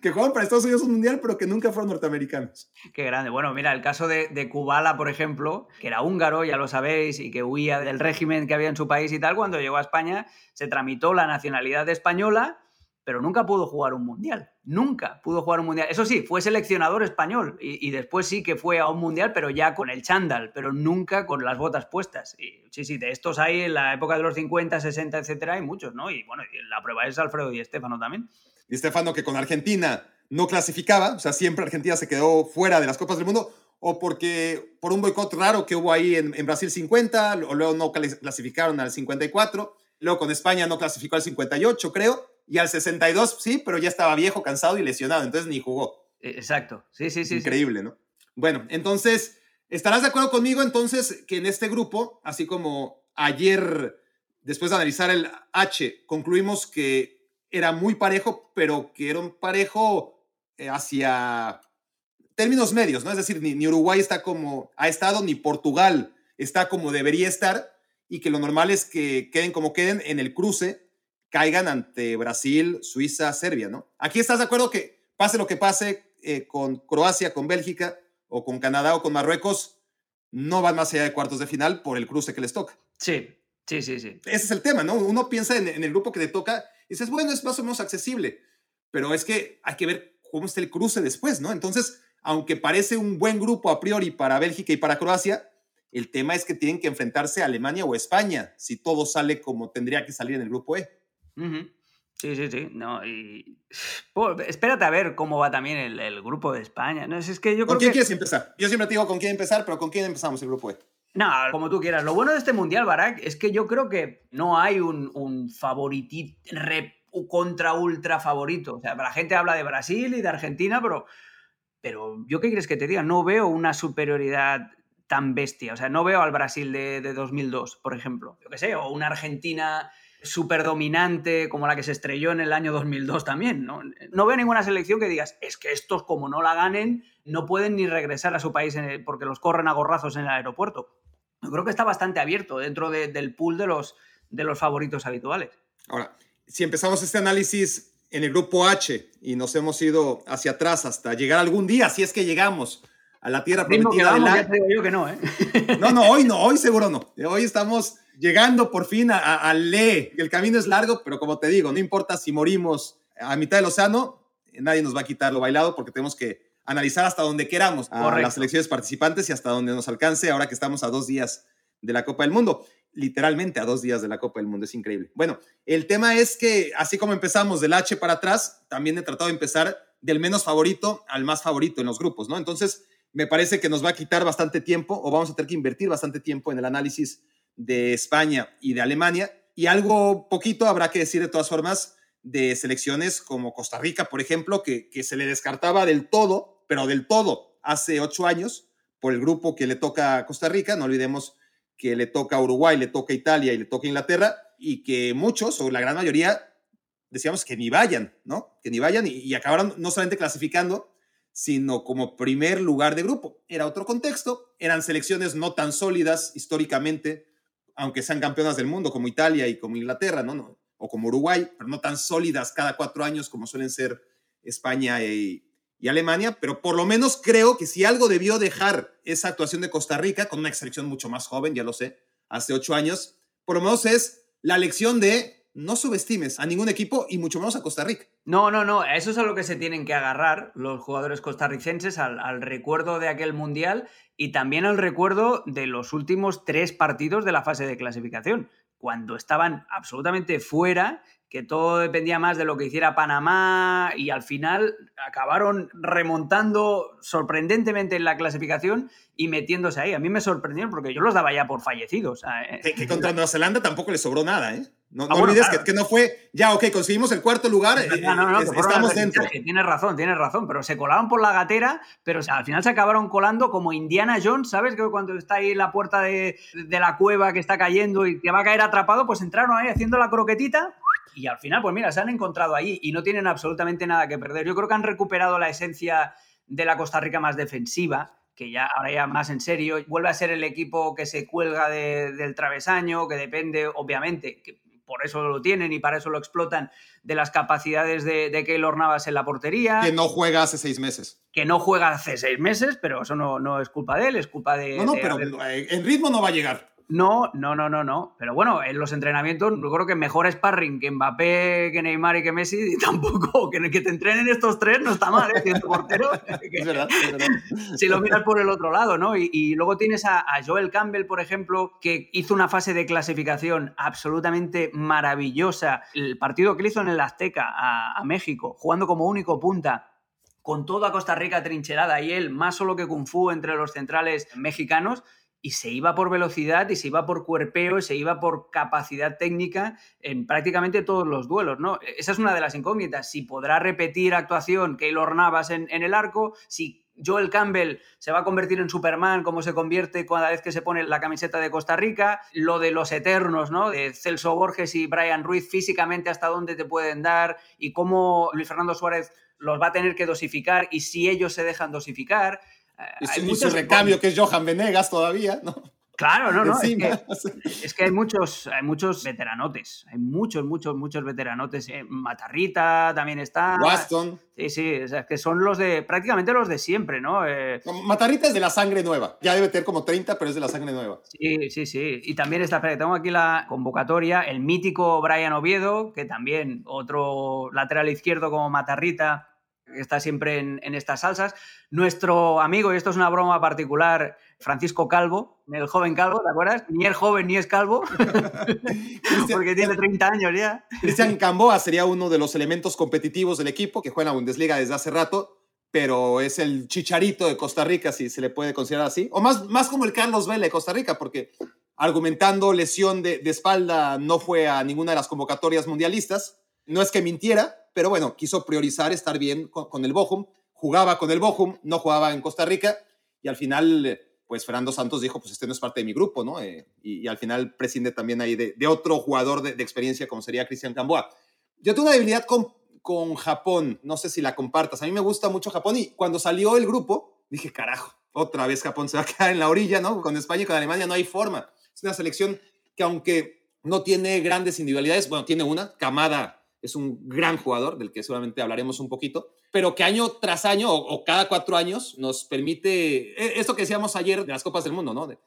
que jugaban para Estados Unidos un mundial, pero que nunca fueron norteamericanos. Qué grande. Bueno, mira, el caso de, de Kubala, por ejemplo, que era húngaro, ya lo sabéis, y que huía del régimen que había en su país y tal, cuando llegó a España se tramitó la nacionalidad española pero nunca pudo jugar un mundial. Nunca pudo jugar un mundial. Eso sí, fue seleccionador español y, después sí que fue a un mundial, pero ya con el chándal, pero nunca con las botas puestas. Y sí, sí, de estos hay en la época de los 50, 60, etcétera, hay muchos, ¿no? Y bueno, la prueba es Alfredo y Estefano también. Y Estefano que con Argentina no clasificaba, o sea, siempre Argentina se quedó fuera de las Copas del Mundo, o porque por un boicot raro que hubo ahí en, en Brasil 50, o luego no clasificaron al 54, luego con España no clasificó al 58, creo y al 62 sí, pero ya estaba viejo, cansado y lesionado, entonces ni jugó. E, exacto, sí, sí, sí. Increíble, ¿no? Bueno, entonces, ¿estarás de acuerdo conmigo entonces que en este grupo, así como ayer, después de analizar el H, concluimos que era muy parejo, pero que era un parejo eh, hacia términos medios, ¿no? Es decir, ni, ni Uruguay está como ha estado, ni Portugal está como debería estar, y que lo normal es que queden como queden en el cruce caigan ante Brasil, Suiza, Serbia, ¿no? Aquí estás de acuerdo que pase lo que pase eh, con Croacia, con Bélgica o con Canadá o con Marruecos, no van más allá de cuartos de final por el cruce que les toca. Sí, sí, sí, sí. Ese es el tema, ¿no? Uno piensa en, el grupo que le toca y dices, bueno, es más o menos accesible, pero es que hay que ver cómo está el cruce después, ¿no? Entonces, aunque parece un buen grupo a priori para Bélgica y para Croacia, el tema es que tienen que enfrentarse a Alemania o España si todo sale como tendría que salir en el grupo E. Sí, sí, sí. No, y... espérate a ver cómo va también el, grupo de España. ¿no? Es que yo ¿Con quién quieres empezar? Yo siempre te digo con quién empezar, pero ¿con quién empezamos el grupo E? No, como tú quieras. Lo bueno de este Mundial, Barak, es que yo creo que no hay un, un favoritito contra ultra favorito. O sea, la gente habla de Brasil y de Argentina, pero, pero yo qué quieres que te diga, no veo una superioridad tan bestia. O sea, no veo al Brasil de, de 2002, por ejemplo. Yo qué sé, o una Argentina súper dominante como la que se estrelló en el año 2002 también. ¿no? no veo ninguna selección que digas, es que estos como no la ganen, no pueden ni regresar a su país porque los corren a gorrazos en el aeropuerto. Yo creo que está bastante abierto dentro del pool de los, de los favoritos habituales. Ahora, si empezamos este análisis en el grupo H y nos hemos ido hacia atrás hasta llegar algún día, si es que llegamos a la tierra prometida de la... yo que no, ¿eh? No, no, hoy no, hoy seguro no. Hoy estamos llegando por fin a, Le. El camino es largo, pero como te digo, no importa si morimos a mitad del océano, nadie nos va a quitar lo bailado porque tenemos que analizar hasta donde queramos a las selecciones participantes y hasta donde nos alcance ahora que estamos a dos días de la Copa del Mundo. Literalmente a dos días de la Copa del Mundo, es increíble. Bueno, el tema es que así como empezamos del H para atrás, también he tratado de empezar del menos favorito al más favorito en los grupos, ¿no? Entonces, me parece que nos va a quitar bastante tiempo o vamos a tener que invertir bastante tiempo en el análisis de España y de Alemania. Y algo poquito habrá que decir de todas formas de selecciones como Costa Rica, por ejemplo, que, que se le descartaba del todo, pero del todo, hace ocho años por el grupo que le toca a Costa Rica. No olvidemos que le toca a Uruguay, le toca a Italia y le toca a Inglaterra, y que muchos, o la gran mayoría, decíamos que ni vayan, ¿no? Que ni vayan y, y acabaron no solamente clasificando, sino como primer lugar de grupo. Era otro contexto, eran selecciones no tan sólidas históricamente aunque sean campeonas del mundo, como Italia y como Inglaterra, ¿no? o como Uruguay, pero no tan sólidas cada cuatro años como suelen ser España y, Alemania, pero por lo menos creo que si algo debió dejar esa actuación de Costa Rica, con una selección mucho más joven, ya lo sé, hace ocho años, por lo menos es la lección de no subestimes a ningún equipo y mucho menos a Costa Rica. No, no, no, eso es a lo que se tienen que agarrar los jugadores costarricenses, al, al, recuerdo de aquel mundial y también al recuerdo de los últimos tres partidos de la fase de clasificación, cuando estaban absolutamente fuera que todo dependía más de lo que hiciera Panamá y al final acabaron remontando sorprendentemente en la clasificación y metiéndose ahí. A mí me sorprendieron porque yo los daba ya por fallecidos. Eh. Que, contra Nueva Zelanda tampoco le sobró nada, ¿eh? No, ah, olvides que, no fue, ya, ok, conseguimos el cuarto lugar, eh, no, no, no, estamos dentro. Tienes razón, tienes razón, pero se colaron por la gatera, pero al final se acabaron colando como Indiana Jones, ¿sabes? Que cuando está ahí la puerta de, de la cueva que está cayendo y te va a caer atrapado, pues entraron ahí haciendo la croquetita y al final, pues mira, se han encontrado ahí y no tienen absolutamente nada que perder. Yo creo que han recuperado la esencia de la Costa Rica más defensiva, que ya ahora ya más en serio, vuelve a ser el equipo que se cuelga del travesaño, que depende, obviamente, que por eso lo tienen y para eso lo explotan, de las capacidades de, de Keylor Navas en la portería. Que no juega hace seis meses. Que no juega hace seis meses, pero eso no, no es culpa de él, es culpa de... No, no, pero en ritmo no va a llegar. No, no, no, no, no. Pero bueno, en los entrenamientos yo creo que mejor sparring que Mbappé, que Neymar y que Messi, y tampoco. Que, que te entrenen estos tres no está mal, ¿eh? Siendo portero. es verdad, es verdad. Si lo miras por el otro lado, ¿no? Y, luego tienes a, Joel Campbell, por ejemplo, que hizo una fase de clasificación absolutamente maravillosa. El partido que le hizo en el Azteca a, a México, jugando como único punta, con toda Costa Rica trincherada y él más solo que Kung Fu entre los centrales mexicanos y se iba por velocidad y se iba por cuerpeo y se iba por capacidad técnica en prácticamente todos los duelos, ¿no? Esa es una de las incógnitas. Si podrá repetir actuación Keylor Navas en, en el arco, si Joel Campbell se va a convertir en Superman, como se convierte cada vez que se pone la camiseta de Costa Rica, lo de los eternos, ¿no? De Celso Borges y Brian Ruiz, físicamente hasta dónde te pueden dar y cómo Luis Fernando Suárez los va a tener que dosificar y si ellos se dejan dosificar. Y su, recambio, que es Johan Venegas todavía, ¿no? Claro, no, no. Es que, hay muchos, hay muchos veteranotes. Hay muchos, muchos, muchos veteranotes. Eh, Matarrita también está. Waston. Sí, sí, o sea, que son los de, prácticamente los de siempre, ¿no? Eh, Matarrita es de la sangre nueva. Ya debe tener como 30, pero es de la sangre nueva. Sí, sí, sí. Y también está, tengo aquí la convocatoria, el mítico Brian Oviedo, que también otro lateral izquierdo como Matarrita está siempre en, estas salsas. Nuestro amigo, y esto es una broma particular, Francisco Calvo, el joven Calvo, ¿te acuerdas? Ni es joven ni es calvo, porque tiene 30 años ya. Cristian Camboa sería uno de los elementos competitivos del equipo que juega en la Bundesliga desde hace rato, pero es el chicharito de Costa Rica, si se le puede considerar así. O más, más como el Carlos Vela de Costa Rica, porque argumentando lesión de, de espalda no fue a ninguna de las convocatorias mundialistas. No es que mintiera, pero bueno, quiso priorizar estar bien con, el Bochum, jugaba con el Bochum, no jugaba en Costa Rica, y al final, pues Fernando Santos dijo, pues este no es parte de mi grupo, ¿no? Eh, y, al final prescinde también ahí de, otro jugador de, experiencia como sería Cristian Camboa. Yo tengo una debilidad con, con Japón, no sé si la compartas, a mí me gusta mucho Japón, y cuando salió el grupo, dije, carajo, otra vez Japón se va a quedar en la orilla, ¿no? Con España y con Alemania no hay forma. Es una selección que aunque no tiene grandes individualidades, bueno, tiene una, Kamada es un gran jugador, del que seguramente hablaremos un poquito, pero que año tras año o, cada cuatro años nos permite, e, esto que decíamos ayer de las Copas del Mundo, ¿no? De,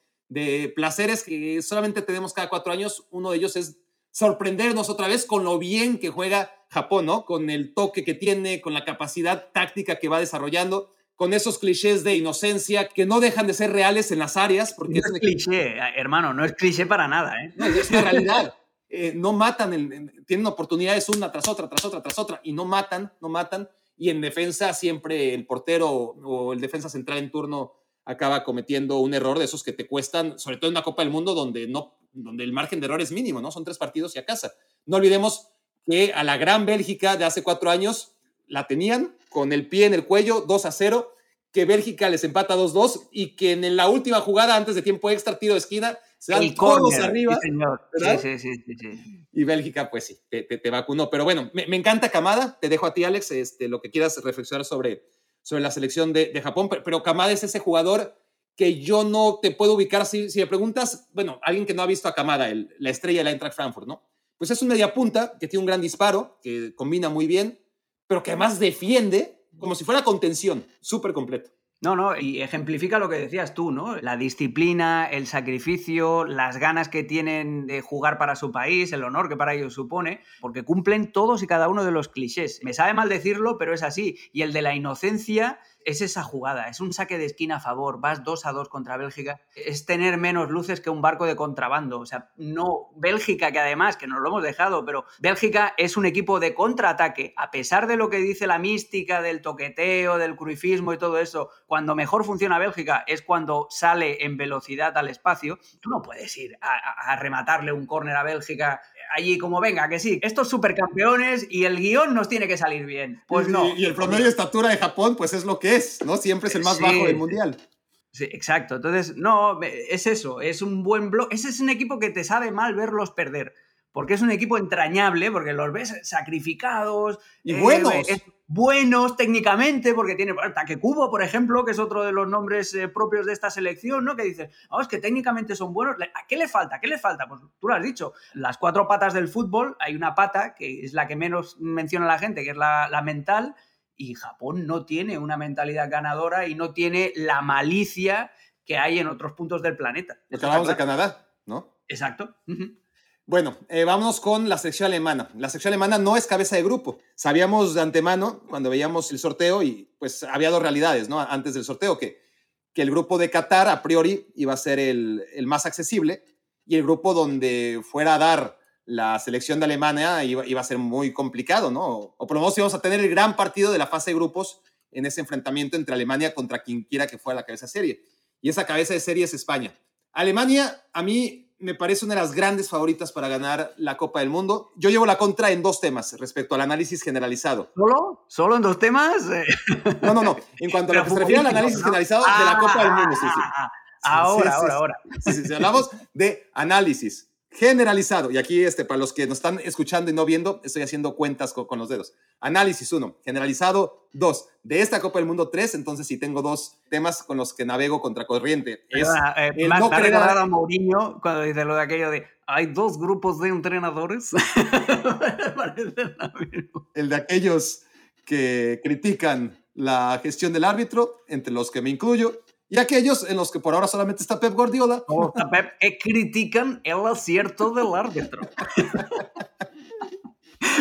placeres que solamente tenemos cada cuatro años, uno de ellos es sorprendernos otra vez con lo bien que juega Japón, ¿no? Con el toque que tiene, con la capacidad táctica que va desarrollando, con esos clichés de inocencia que no dejan de ser reales en las áreas. Porque no es, cliché, hermano, no es cliché para nada, ¿eh? es una realidad. Eh, no matan, tienen oportunidades una tras otra, tras otra, tras otra, y no matan, no matan. Y en defensa siempre el portero o el defensa central en turno acaba cometiendo un error de esos que te cuestan, sobre todo en una Copa del Mundo donde, no, donde el margen de error es mínimo, ¿no? Son tres partidos y a casa. No olvidemos que a la gran Bélgica de hace cuatro años la tenían con el pie en el cuello, 2 a 0, que Bélgica les empata 2-2 y que en la última jugada antes de tiempo extra, tiro de esquina, se dan todos arriba. Sí, sí, sí, Y Bélgica, pues sí, te, vacunó. Pero bueno, me, encanta Camada. Te dejo a ti, Alex, este, lo que quieras reflexionar sobre, sobre la selección de, de Japón. Pero, Camada es ese jugador que yo no te puedo ubicar. Si, si me preguntas, bueno, alguien que no ha visto a Camada, el, la estrella de la Eintracht Frankfurt, ¿no? Pues es un mediapunta que tiene un gran disparo, que combina muy bien, pero que además defiende como si fuera contención, súper completo. No, no, y ejemplifica lo que decías tú, ¿no? La disciplina, el sacrificio, las ganas que tienen de jugar para su país, el honor que para ellos supone, porque cumplen todos y cada uno de los clichés. Me sabe mal decirlo, pero es así. Y el de la inocencia es esa jugada, es un saque de esquina a favor, vas 2 a 2 contra Bélgica, es tener menos luces que un barco de contrabando. O sea, no, Bélgica, que además, que nos lo hemos dejado, pero Bélgica es un equipo de contraataque, a pesar de lo que dice la mística del toqueteo, del cruifismo y todo eso, cuando mejor funciona Bélgica es cuando sale en velocidad al espacio. Tú no puedes ir a, rematarle un córner a Bélgica allí como venga, que sí, estos supercampeones y el guion nos tiene que salir bien. Pues no. Y, el promedio de estatura de Japón, pues es lo que es, ¿no? Siempre es el más bajo del mundial. Sí, exacto. Entonces, no, es eso, es un buen blog. Ese es un equipo que te sabe mal verlos perder porque es un equipo entrañable, porque los ves sacrificados. Y buenos. Eh, buenos técnicamente, porque tiene Taque Cubo, por ejemplo, que es otro de los nombres eh, propios de esta selección, ¿no? Que dices, oh, es que técnicamente son buenos. ¿A qué le falta? ¿Qué le falta? Pues tú lo has dicho. Las cuatro patas del fútbol, hay una pata que es la que menos menciona la gente, que es la, la mental, y Japón no tiene una mentalidad ganadora y no tiene la malicia que hay en otros puntos del planeta. Lo que hablamos de Canadá, ¿no? Exacto. Bueno, eh, vámonos con la sección alemana. La sección alemana no es cabeza de grupo. Sabíamos de antemano, cuando veíamos el sorteo, y pues había dos realidades, ¿no? Antes del sorteo, que, que el grupo de Qatar a priori iba a ser el, más accesible y el grupo donde fuera a dar la selección de Alemania iba, iba, a ser muy complicado, ¿no? O por lo menos íbamos a tener el gran partido de la fase de grupos en ese enfrentamiento entre Alemania contra quien quiera que fuera la cabeza de serie. Y esa cabeza de serie es España. Alemania, a mí me parece una de las grandes favoritas para ganar la Copa del Mundo. Yo llevo la contra en dos temas respecto al análisis generalizado. ¿Solo? ¿Solo en dos temas? No, no, no. En cuanto a lo que se refiere al análisis generalizado de la Copa del Mundo, sí, sí. Ah, ahora, ahora, ahora. Sí, sí, sí. Hablamos de análisis generalizado. Y aquí, este, para los que nos están escuchando y no viendo, estoy haciendo cuentas con, los dedos. Análisis 1, generalizado 2. De esta Copa del Mundo 3, entonces sí tengo dos temas con los que navego contra corriente. Es eh, el no a Mourinho cuando dice lo de aquello de hay dos grupos de entrenadores. el de aquellos que critican la gestión del árbitro, entre los que me incluyo, y aquellos en los que por ahora solamente está Pep Guardiola. Está Pep, que critican el acierto del árbitro.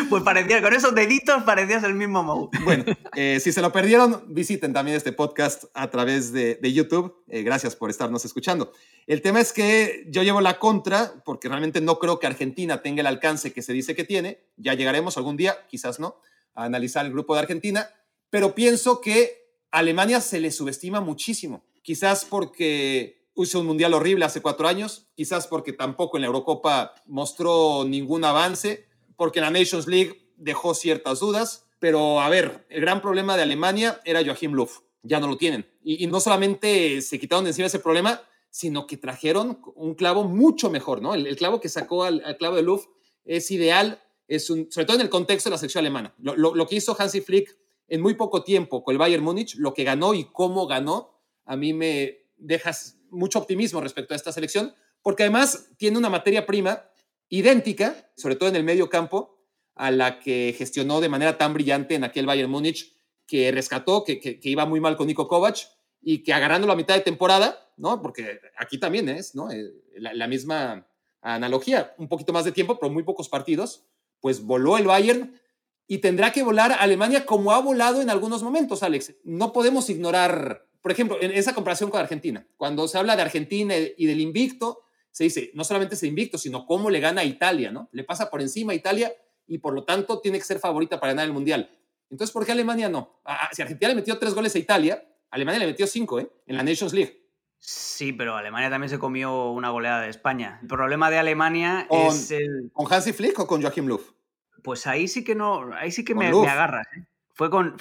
Pues parecía, con esos deditos parecías el mismo Mou. Bueno, eh, si se lo perdieron, visiten también este podcast a través de, YouTube. Eh, gracias por estarnos escuchando. El tema es que yo llevo la contra, porque realmente no creo que Argentina tenga el alcance que se dice que tiene. Ya llegaremos algún día, quizás no, a analizar el grupo de Argentina, pero pienso que Alemania se le subestima muchísimo quizás porque hizo un mundial horrible hace cuatro años, quizás porque tampoco en la Eurocopa mostró ningún avance, porque en la Nations League dejó ciertas dudas, pero a ver, el gran problema de Alemania era Joachim Löw, ya no lo tienen. Y, no solamente se quitaron de encima ese problema, sino que trajeron un clavo mucho mejor, ¿no? El, clavo que sacó al, clavo de Löw es ideal, es un, sobre todo en el contexto de la sección alemana. Lo, que hizo Hansi Flick en muy poco tiempo con el Bayern Múnich, lo que ganó y cómo ganó, a mí me dejas mucho optimismo respecto a esta selección, porque además tiene una materia prima idéntica, sobre todo en el medio campo, a la que gestionó de manera tan brillante en aquel Bayern Múnich, que rescató, que, iba muy mal con Nico Kovac y que agarrando la mitad de temporada, ¿no? Porque aquí también es, ¿no? Eh, la, misma analogía, un poquito más de tiempo, pero muy pocos partidos, pues voló el Bayern y tendrá que volar Alemania como ha volado en algunos momentos, Alex. No podemos ignorar por ejemplo, en esa comparación con Argentina, cuando se habla de Argentina y del invicto, se dice no solamente ese invicto, sino cómo le gana a Italia, ¿no? Le pasa por encima a Italia y por lo tanto tiene que ser favorita para ganar el Mundial. Entonces, ¿por qué Alemania no? si Argentina le metió tres goles a Italia, Alemania le metió cinco, ¿eh? En la Nations League. Sí, pero Alemania también se comió una goleada de España. El problema de Alemania es el... ¿Con Hansi Flick o con Joachim Löw? Pues ahí sí que no, ahí sí que me, me, agarras. ¿eh? Fue con.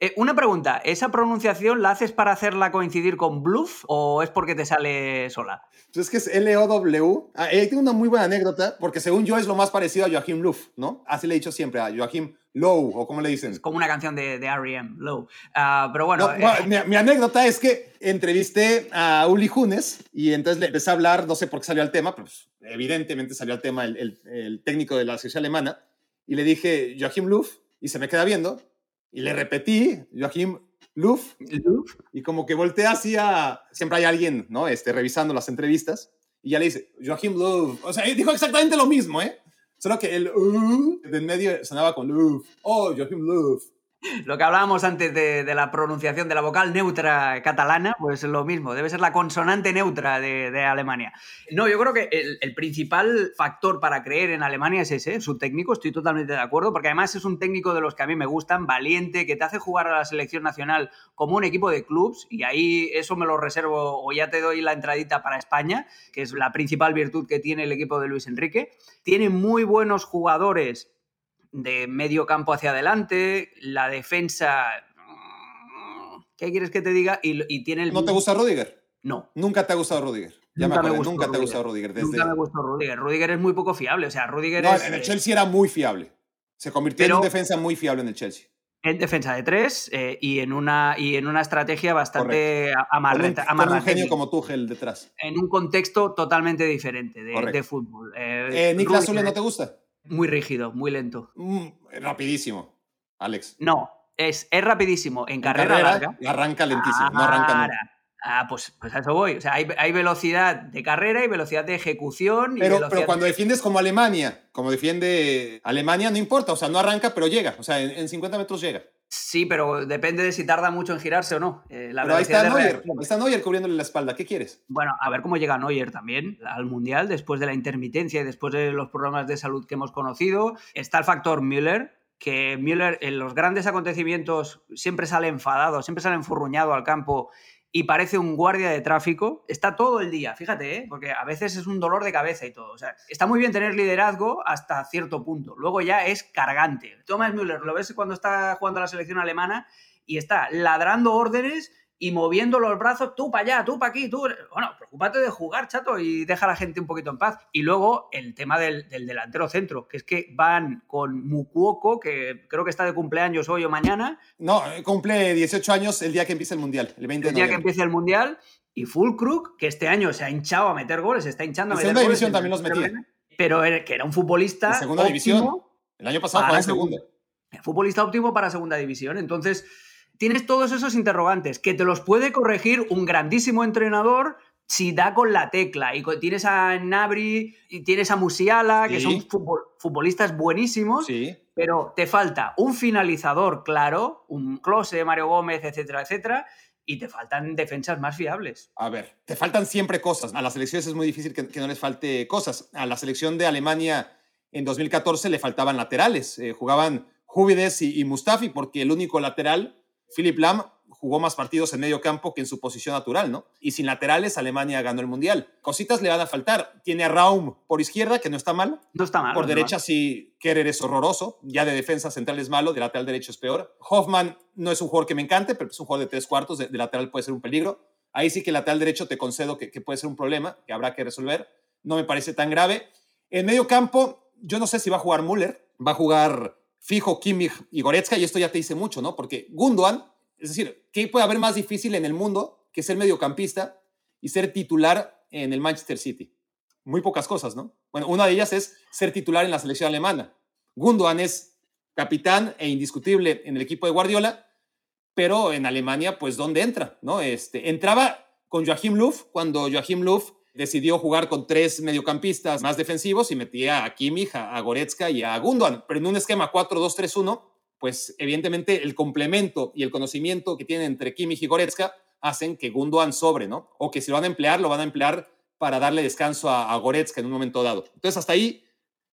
Eh, una pregunta: ¿esa pronunciación la haces para hacerla coincidir con bluff o es porque te sale sola? Pues es que es L-O-W. Ah, eh, tengo una muy buena anécdota, porque según yo es lo más parecido a Joachim Luff, ¿no? Así le he dicho siempre a Joachim Low, o como le dicen. Es como una canción de, de R.E.M., Low. Ah, pero bueno. Eh, mi, anécdota es que entrevisté a Uli Junes y entonces le empecé a hablar, no sé por qué salió el tema, pero pues, evidentemente salió el tema el, el, técnico de la asociación alemana, y le dije Joachim Luff, y se me queda viendo y le repetí, Joachim Luf. Luf. Y como que voltea hacia. Siempre hay alguien, ¿no? Este, revisando las entrevistas. Y ya le dice, Joachim Luf. O sea, dijo exactamente lo mismo, ¿eh? Solo que el uh, de en medio sonaba con Luf. Oh, Joachim Luf. Lo que hablábamos antes de, la pronunciación de la vocal neutra catalana, pues es lo mismo, debe ser la consonante neutra de, Alemania. No, yo creo que el, el, principal factor para creer en Alemania es ese, su técnico, estoy totalmente de acuerdo, porque además es un técnico de los que a mí me gustan, valiente, que te hace jugar a la selección nacional como un equipo de clubs, y ahí eso me lo reservo, o ya te doy la entradita para España, que es la principal virtud que tiene el equipo de Luis Enrique. Tiene muy buenos jugadores de medio campo hacia adelante, la defensa... ¿Qué quieres que te diga? Y, y tiene el... ¿No te gusta Rudiger? No. ¿Nunca te ha gustado Rudiger? Ya nunca me me gustó nunca te ha gustado Rudiger. Desde... Nunca me gustó Rudiger. Rudiger es muy poco fiable. O sea, Rudiger No, es... en el eh, Chelsea era muy fiable. Se convirtió Pero- en un defensa muy fiable en el Chelsea. en defensa de tres eh, y, en una, y en una estrategia bastante amarreta- con un genio como Tuchel detrás. En un contexto totalmente diferente de, fútbol. Eh, Eh, ¿no te gusta? Muy rígido, muy lento. Mm, rapidísimo, Alex. No, es, es rapidísimo. En En carrera, larga. Arranca lentísimo, no arranca nunca. Ah, pues, pues a eso voy. O sea, hay, hay velocidad de carrera y velocidad de ejecución. y Pero, velocidad pero cuando de- defiendes como Alemania, como defiende Alemania, no importa. O sea, no arranca, pero llega. O sea, en, en 50 metros llega. Sí, pero depende de si tarda mucho en girarse o no. Eh, la pero ahí está Neuer. Ahí está Neuer cubriéndole la espalda. ¿Qué quieres? Bueno, a ver cómo llega Neuer también al Mundial, después de la intermitencia y después de los problemas de salud que hemos conocido. Está el factor Müller, que Müller en los grandes acontecimientos siempre sale enfadado, siempre sale enfurruñado al campo y parece un guardia de tráfico. Está todo el día, fíjate, ¿eh? porque a veces es un dolor de cabeza y todo. O sea, está muy bien tener liderazgo hasta cierto punto. Luego ya es cargante. Thomas Müller, lo ves cuando está jugando a la selección alemana y está ladrando órdenes y moviendo los brazos, tú para allá, tú para aquí, tú. Bueno, preocúpate de jugar, chato, y deja a la gente un poquito en paz. Y luego el tema del, del delantero centro, que es que van con Mukuoko, que creo que está de cumpleaños hoy o mañana, No, eh, cumple 18 años el día que empieza el Mundial, el 20 de el día que empiece el Mundial, y Fulkrug, que este año se ha hinchado a meter goles, se está hinchando a meter segunda goles división en también los metía. Pero era- que era un futbolista. En segunda óptimo, división. El año pasado jugaba en segunda. segunda. futbolista óptimo para segunda división. Entonces, tienes todos esos interrogantes que te los puede corregir un grandísimo entrenador si da con la tecla. Y tienes a Nabri y tienes a Musiala, que son futbol- futbolistas buenísimos, Sí. pero te falta un finalizador claro, un Close, Mario Gómez, etcétera, etcétera, y te faltan defensas más fiables. A ver, te faltan siempre cosas. A las selecciones es muy difícil que, que no les falte cosas. A la selección de Alemania en 2014 le faltaban laterales. Eh, jugaban Júvides y, y Mustafi porque el único lateral, Philip Lam, jugó más partidos en medio campo que en su posición natural, ¿no? Y sin laterales, Alemania ganó el Mundial. Cositas le van a faltar. Tiene a Raum por izquierda, que no está mal. No está mal. Por no derecha mal. sí, Kerer es horroroso. Ya de defensa central es malo, de lateral derecho es peor. Hoffman no es un jugador que me encante, pero es un jugador de tres cuartos, de, de lateral puede ser un peligro. Ahí sí que el lateral derecho te concedo que, que puede ser un problema, que habrá que resolver. No me parece tan grave. En medio campo, yo no sé si va a jugar Müller, va a jugar fijo Kimmich y Goretzka, y esto ya te dice mucho, ¿no? Porque Gundogan, es decir, ¿qué puede haber más difícil en el mundo que ser mediocampista y ser titular en el Manchester City? Muy pocas cosas, ¿no? Bueno, una de ellas es ser titular en la selección alemana. Gundogan es capitán e indiscutible en el equipo de Guardiola, pero en Alemania, pues, ¿dónde entra? ¿no? Este, entraba con Joachim Löw cuando Joachim Löw decidió jugar con tres mediocampistas más defensivos y metía a Kimmich, a, Goretzka y a Gundogan, pero en un esquema 4-2-3-1, pues evidentemente el complemento y el conocimiento que tienen entre Kimmich y Goretzka hacen que Gundogan sobre, ¿no? O que si lo van a emplear, lo van a emplear para darle descanso a, a Goretzka en un momento dado. Entonces, hasta ahí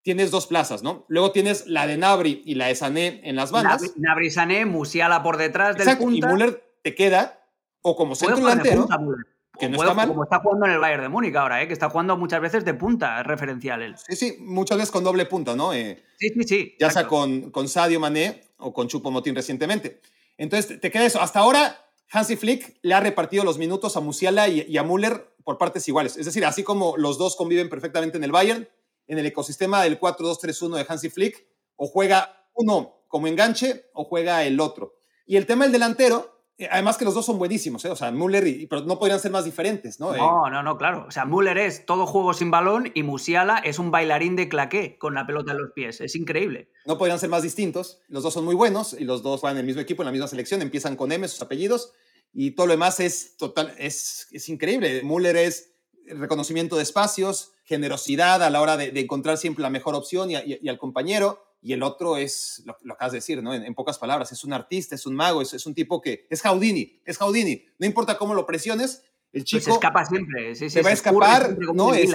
tienes dos plazas, ¿no? Luego tienes la de Nabri y la de Sané en las bandas. Nabri, Nabri Sané, Musiala por detrás del Exacto, punta. y Müller te queda o como centro de delantero, punta. Que no Puede- está mal. Como está jugando en el Bayern de Múnich ahora, ¿eh? que está jugando muchas veces de punta, es referencial él. Sí, sí, muchas veces con doble punta, ¿no? Eh, Sí, sí, sí. ya sea con, con Sadio Mané o con Chupo Motín recientemente. Entonces, te queda eso. Hasta ahora, Hansi Flick le ha repartido los minutos a Musiala y, y a Müller por partes iguales. Es decir, así como los dos conviven perfectamente en el Bayern, en el ecosistema del 4-2-3-1 de Hansi Flick, o juega uno como enganche o juega el otro. Y el tema del delantero, además que los dos son buenísimos, ¿eh? o sea, Müller y, pero no podrían ser más diferentes, ¿no? No, no, no, claro. O sea, Müller es todo juego sin balón y Musiala es un bailarín de claqué con la pelota en los pies. Es increíble. No podrían ser más distintos. Los dos son muy buenos y los dos juegan en el mismo equipo, en la misma selección, empiezan con M, sus apellidos, y todo lo demás es total, es, es increíble. Müller es reconocimiento de espacios, generosidad a la hora de, encontrar siempre la mejor opción y al compañero y el otro es, lo, lo acabas de decir, ¿no? En, pocas palabras, es un artista, es un mago, es, es, un tipo que es Houdini, es Houdini. No importa cómo lo presiones, el pues chico... se escapa siempre, sí, sí, se va a escapar, ¿no? Es,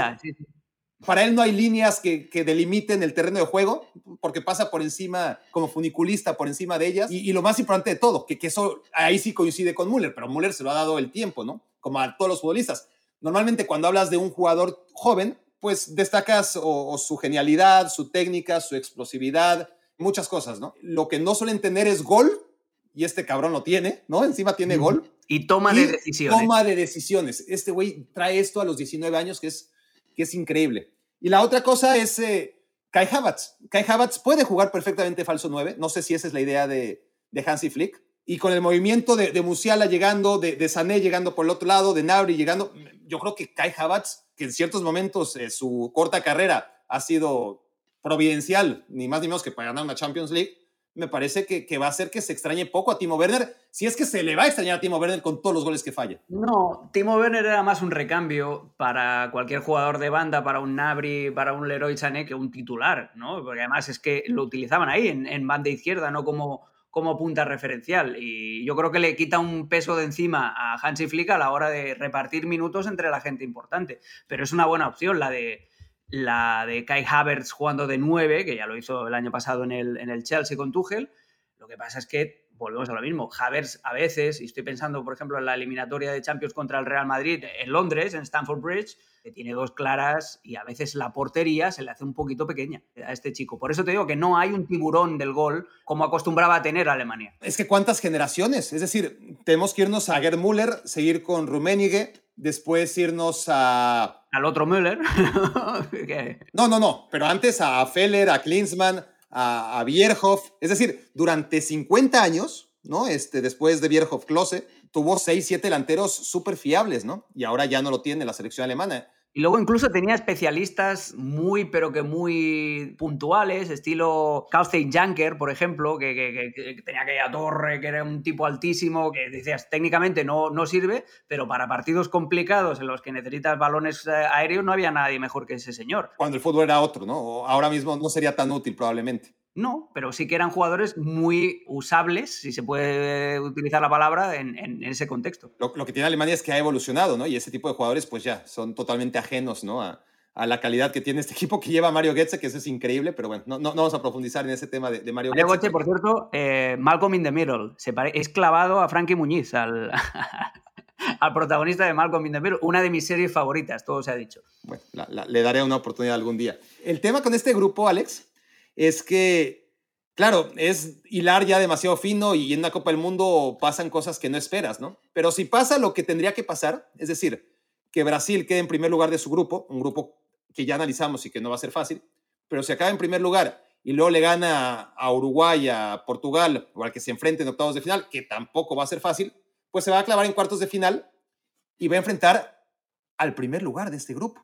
para él no hay líneas que, que, delimiten el terreno de juego, porque pasa por encima, como funiculista, por encima de ellas. Y, lo más importante de todo, que, que, eso ahí sí coincide con Müller, pero Müller se lo ha dado el tiempo, ¿no? Como a todos los futbolistas. Normalmente cuando hablas de un jugador joven, pues destacas o, su genialidad, su técnica, su explosividad, muchas cosas, ¿no? Lo que no suelen tener es gol, y este cabrón lo tiene, ¿no? Encima tiene gol. Y toma de decisiones. Toma de decisiones. Este güey trae esto a los 19 años, que es, que es increíble. Y la otra cosa es eh, Kai Havertz. Kai Havertz puede jugar perfectamente falso 9. No sé si esa es la idea de, de Hansi Flick. Y con el movimiento de, de Musiala llegando, de, de Sané llegando por el otro lado, de Nabri llegando, yo creo que Kai Havertz que en ciertos momentos eh, su corta carrera ha sido providencial, ni más ni menos que para ganar una Champions League, me parece que, que, va a hacer que se extrañe poco a Timo Werner, si es que se le va a extrañar a Timo Werner con todos los goles que falla. No, Timo Werner era más un recambio para cualquier jugador de banda, para un Nabri, para un Leroy Sané, que un titular, ¿no? Porque además es que lo utilizaban ahí, en, en banda izquierda, no como como punta referencial. Y yo creo que le quita un peso de encima a Hansi Flick a la hora de repartir minutos entre la gente importante. Pero es una buena opción la de, la de Kai Havertz jugando de 9, que ya lo hizo el año pasado en el, en el Chelsea con Tuchel. Lo que pasa es que volvemos a lo mismo. Havertz a veces, y estoy pensando, por ejemplo, en la eliminatoria de Champions contra el Real Madrid en Londres, en Stamford Bridge, que tiene dos claras y a veces la portería se le hace un poquito pequeña a este chico. Por eso te digo que no hay un tiburón del gol como acostumbraba a tener Alemania. Es que cuántas generaciones, es decir, tenemos que irnos a Gerd Müller, seguir con Rummenigge, después irnos a... Al otro Müller. no, no, no, pero antes a Feller, a Klinsmann, a, a Bierhoff. Es decir, durante 50 años, ¿no? Este, después de Bierhoff Klose, tuvo 6, 7 delanteros súper fiables, ¿no? Y ahora ya no lo tiene la selección alemana. Y luego incluso tenía especialistas muy, pero que muy puntuales, estilo Carlstein Janker, por ejemplo, que, que, tenía aquella torre, que era un tipo altísimo, que decías, técnicamente no, no sirve, pero para partidos complicados en los que necesitas balones eh, aéreos no había nadie mejor que ese señor. Cuando el fútbol era otro, ¿no? Ahora mismo no sería tan útil probablemente. No, pero sí que eran jugadores muy usables, si se puede utilizar la palabra, en, ese contexto. Lo, que tiene Alemania es que ha evolucionado, ¿no? Y ese tipo de jugadores, pues ya, son totalmente ajenos, ¿no? A, la calidad que tiene este equipo que lleva Mario Götze, que eso es increíble, pero bueno, no, no, vamos a profundizar en ese tema de, Mario, Mario Götze. por cierto, eh, Malcolm in the Middle, se es clavado a Frankie Muñiz, al, al protagonista de Malcolm in the Middle, una de mis series favoritas, todo se ha dicho. Bueno, le daré una oportunidad algún día. El tema con este grupo, Alex, es que, claro, es hilar ya demasiado fino y en una Copa del Mundo pasan cosas que no esperas, ¿no? Pero si pasa lo que tendría que pasar, es decir, que Brasil quede en primer lugar de su grupo, un grupo que ya analizamos y que no va a ser fácil, pero si acaba en primer lugar y luego le gana a Uruguay, a Portugal, o al que se enfrente en octavos de final, que tampoco va a ser fácil, pues se va a clavar en cuartos de final y va a enfrentar al primer lugar de este grupo.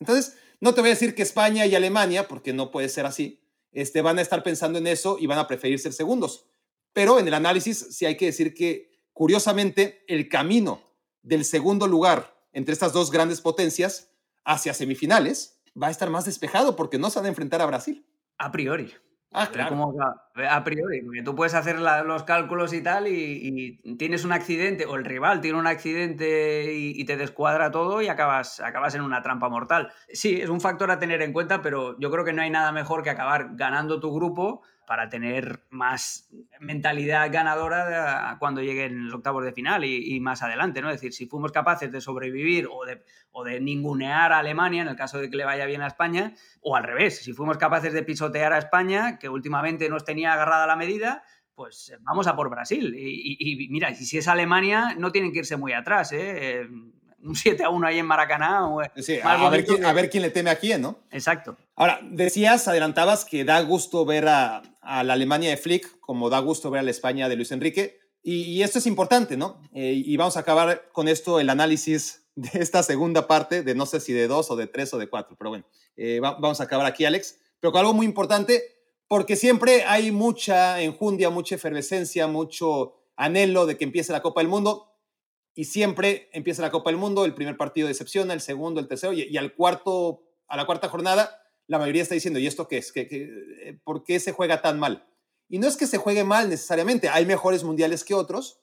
Entonces, no te voy a decir que España y Alemania, porque no puede ser así, este, van a estar pensando en eso y van a preferir ser segundos. Pero en el análisis sí hay que decir que, curiosamente, el camino del segundo lugar entre estas dos grandes potencias hacia semifinales va a estar más despejado porque no se van a enfrentar a Brasil. A priori. Ah, claro. Como a, priori, porque tú puedes hacer los cálculos y tal y, tienes un accidente, o el rival tiene un accidente y, te descuadra todo y acabas, acabas en una trampa mortal. Sí, es un factor a tener en cuenta, pero yo creo que no hay nada mejor que acabar ganando tu grupo para tener más mentalidad ganadora cuando lleguen los octavos de final y, más adelante, ¿no? Es decir, si fuimos capaces de sobrevivir o de, o de ningunear a Alemania en el caso de que le vaya bien a España, o al revés, si fuimos capaces de pisotear a España, que últimamente nos tenía agarrada la medida, pues vamos a por Brasil. Y, y, mira, si es Alemania, no tienen que irse muy atrás, ¿eh? Un 7 a 1 ahí en Maracaná. Sí, a, ver quién, a, ver quién, le teme a quién, ¿no? Exacto. Ahora, decías, adelantabas que da gusto ver a, a, la Alemania de Flick como da gusto ver a la España de Luis Enrique. Y, esto es importante, ¿no? Eh, y vamos a acabar con esto el análisis de esta segunda parte, de no sé si de dos o de tres o de cuatro, pero bueno, eh, vamos a acabar aquí, Alex. Pero con algo muy importante, porque siempre hay mucha enjundia, mucha efervescencia, mucho anhelo de que empiece la Copa del Mundo. Y siempre empieza la Copa del Mundo, el primer partido decepciona, el segundo, el tercero, y, al cuarto, a la cuarta jornada, la mayoría está diciendo, ¿y esto qué es? ¿Qué, qué, por qué se juega tan mal? Y no es que se juegue mal necesariamente, hay mejores mundiales que otros,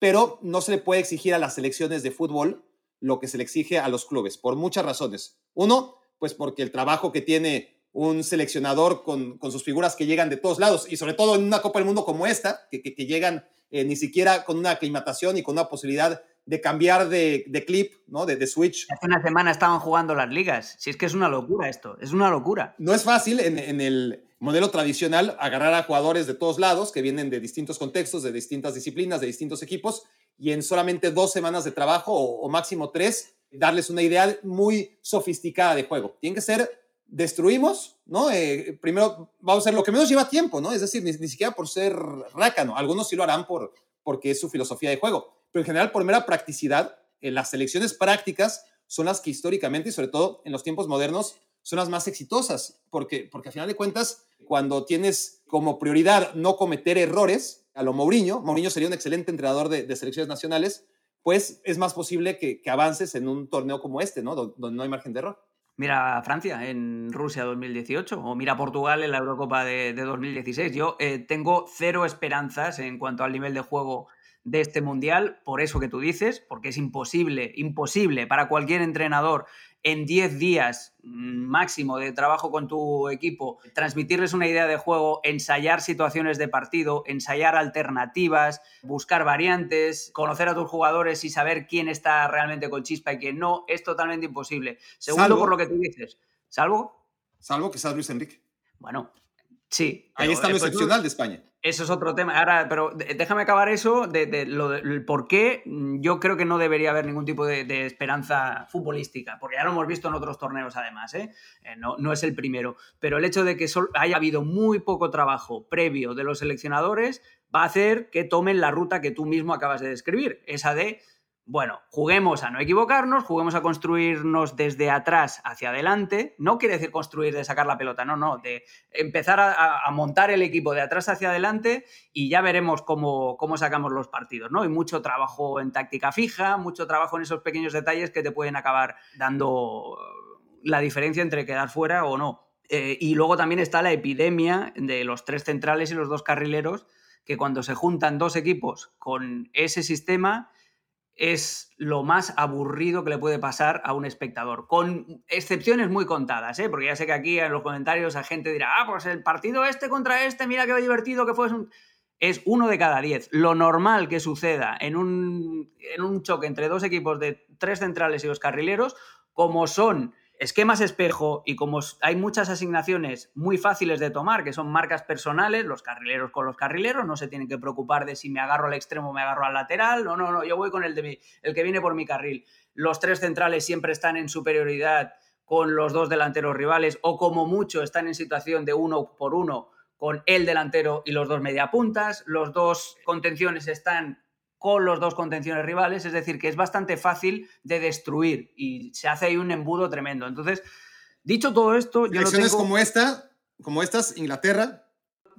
pero no se le puede exigir a las selecciones de fútbol lo que se le exige a los clubes, por muchas razones. Uno, pues porque el trabajo que tiene un seleccionador con, sus figuras que llegan de todos lados, y sobre todo en una Copa del Mundo como esta, que, llegan eh, ni siquiera con una aclimatación y con una posibilidad de cambiar de, clip, ¿no? De, de, switch. Hace una semana estaban jugando las ligas. Si es que es una locura esto, es una locura. No es fácil en, en el modelo tradicional agarrar a jugadores de todos lados que vienen de distintos contextos, de distintas disciplinas, de distintos equipos, y en solamente dos semanas de trabajo o, máximo tres, darles una idea muy sofisticada de juego. Tiene que ser, destruimos, ¿no? Eh, primero vamos a hacer lo que menos lleva tiempo, ¿no? Es decir, ni, siquiera por ser rácano. Algunos sí lo harán por, porque es su filosofía de juego, pero en general por mera practicidad, eh, las selecciones prácticas son las que históricamente y sobre todo en los tiempos modernos son las más exitosas, porque, porque al final de cuentas, cuando tienes como prioridad no cometer errores, a lo Mourinho, Mourinho sería un excelente entrenador de, selecciones nacionales, pues es más posible que, avances en un torneo como este, ¿no? Donde, no hay margen de error. Mira Francia en Rusia 2018 o mira Portugal en la Eurocopa de, 2016. Yo eh, tengo cero esperanzas en cuanto al nivel de juego de este mundial, por eso que tú dices, porque es imposible, imposible para cualquier entrenador en 10 días mm, máximo de trabajo con tu equipo, transmitirles una idea de juego, ensayar situaciones de partido, ensayar alternativas, buscar variantes, conocer a tus jugadores y saber quién está realmente con chispa y quién no, es totalmente imposible. Segundo, por lo que tú dices, ¿salvo? Salvo que seas Luis Enrique. Bueno, sí. Ahí está lo excepcional de España. Eso es otro tema. Ahora, pero déjame acabar eso de, lo del por qué yo creo que no debería haber ningún tipo de, esperanza futbolística, porque ya lo hemos visto en otros torneos además, ¿eh? Eh, no, no, es el primero. Pero el hecho de que haya habido muy poco trabajo previo de los seleccionadores va a hacer que tomen la ruta que tú mismo acabas de describir, esa de bueno, juguemos a no equivocarnos, juguemos a construirnos desde atrás hacia adelante. No quiere decir construir de sacar la pelota, no, no, de empezar a, montar el equipo de atrás hacia adelante y ya veremos cómo, cómo, sacamos los partidos, ¿no? Y mucho trabajo en táctica fija, mucho trabajo en esos pequeños detalles que te pueden acabar dando la diferencia entre quedar fuera o no. Eh, y luego también está la epidemia de los tres centrales y los dos carrileros, que cuando se juntan dos equipos con ese sistema es lo más aburrido que le puede pasar a un espectador, con excepciones muy contadas, ¿eh? porque ya sé que aquí en los comentarios la gente dirá, ah, pues el partido este contra este, mira qué divertido que fue. Es uno de cada diez. Lo normal que suceda en un, en un choque entre dos equipos de tres centrales y dos carrileros, como son esquemas espejo y como hay muchas asignaciones muy fáciles de tomar, que son marcas personales, los carrileros con los carrileros, no se tienen que preocupar de si me agarro al extremo o me agarro al lateral, no, no, no, yo voy con el, de el que viene por mi carril. Los tres centrales siempre están en superioridad con los dos delanteros rivales o como mucho están en situación de uno por uno con el delantero y los dos mediapuntas, los dos contenciones están con los dos contenciones rivales, es decir, que es bastante fácil de destruir y se hace ahí un embudo tremendo. Entonces, dicho todo esto, yo tengo... como esta, como estas, Inglaterra,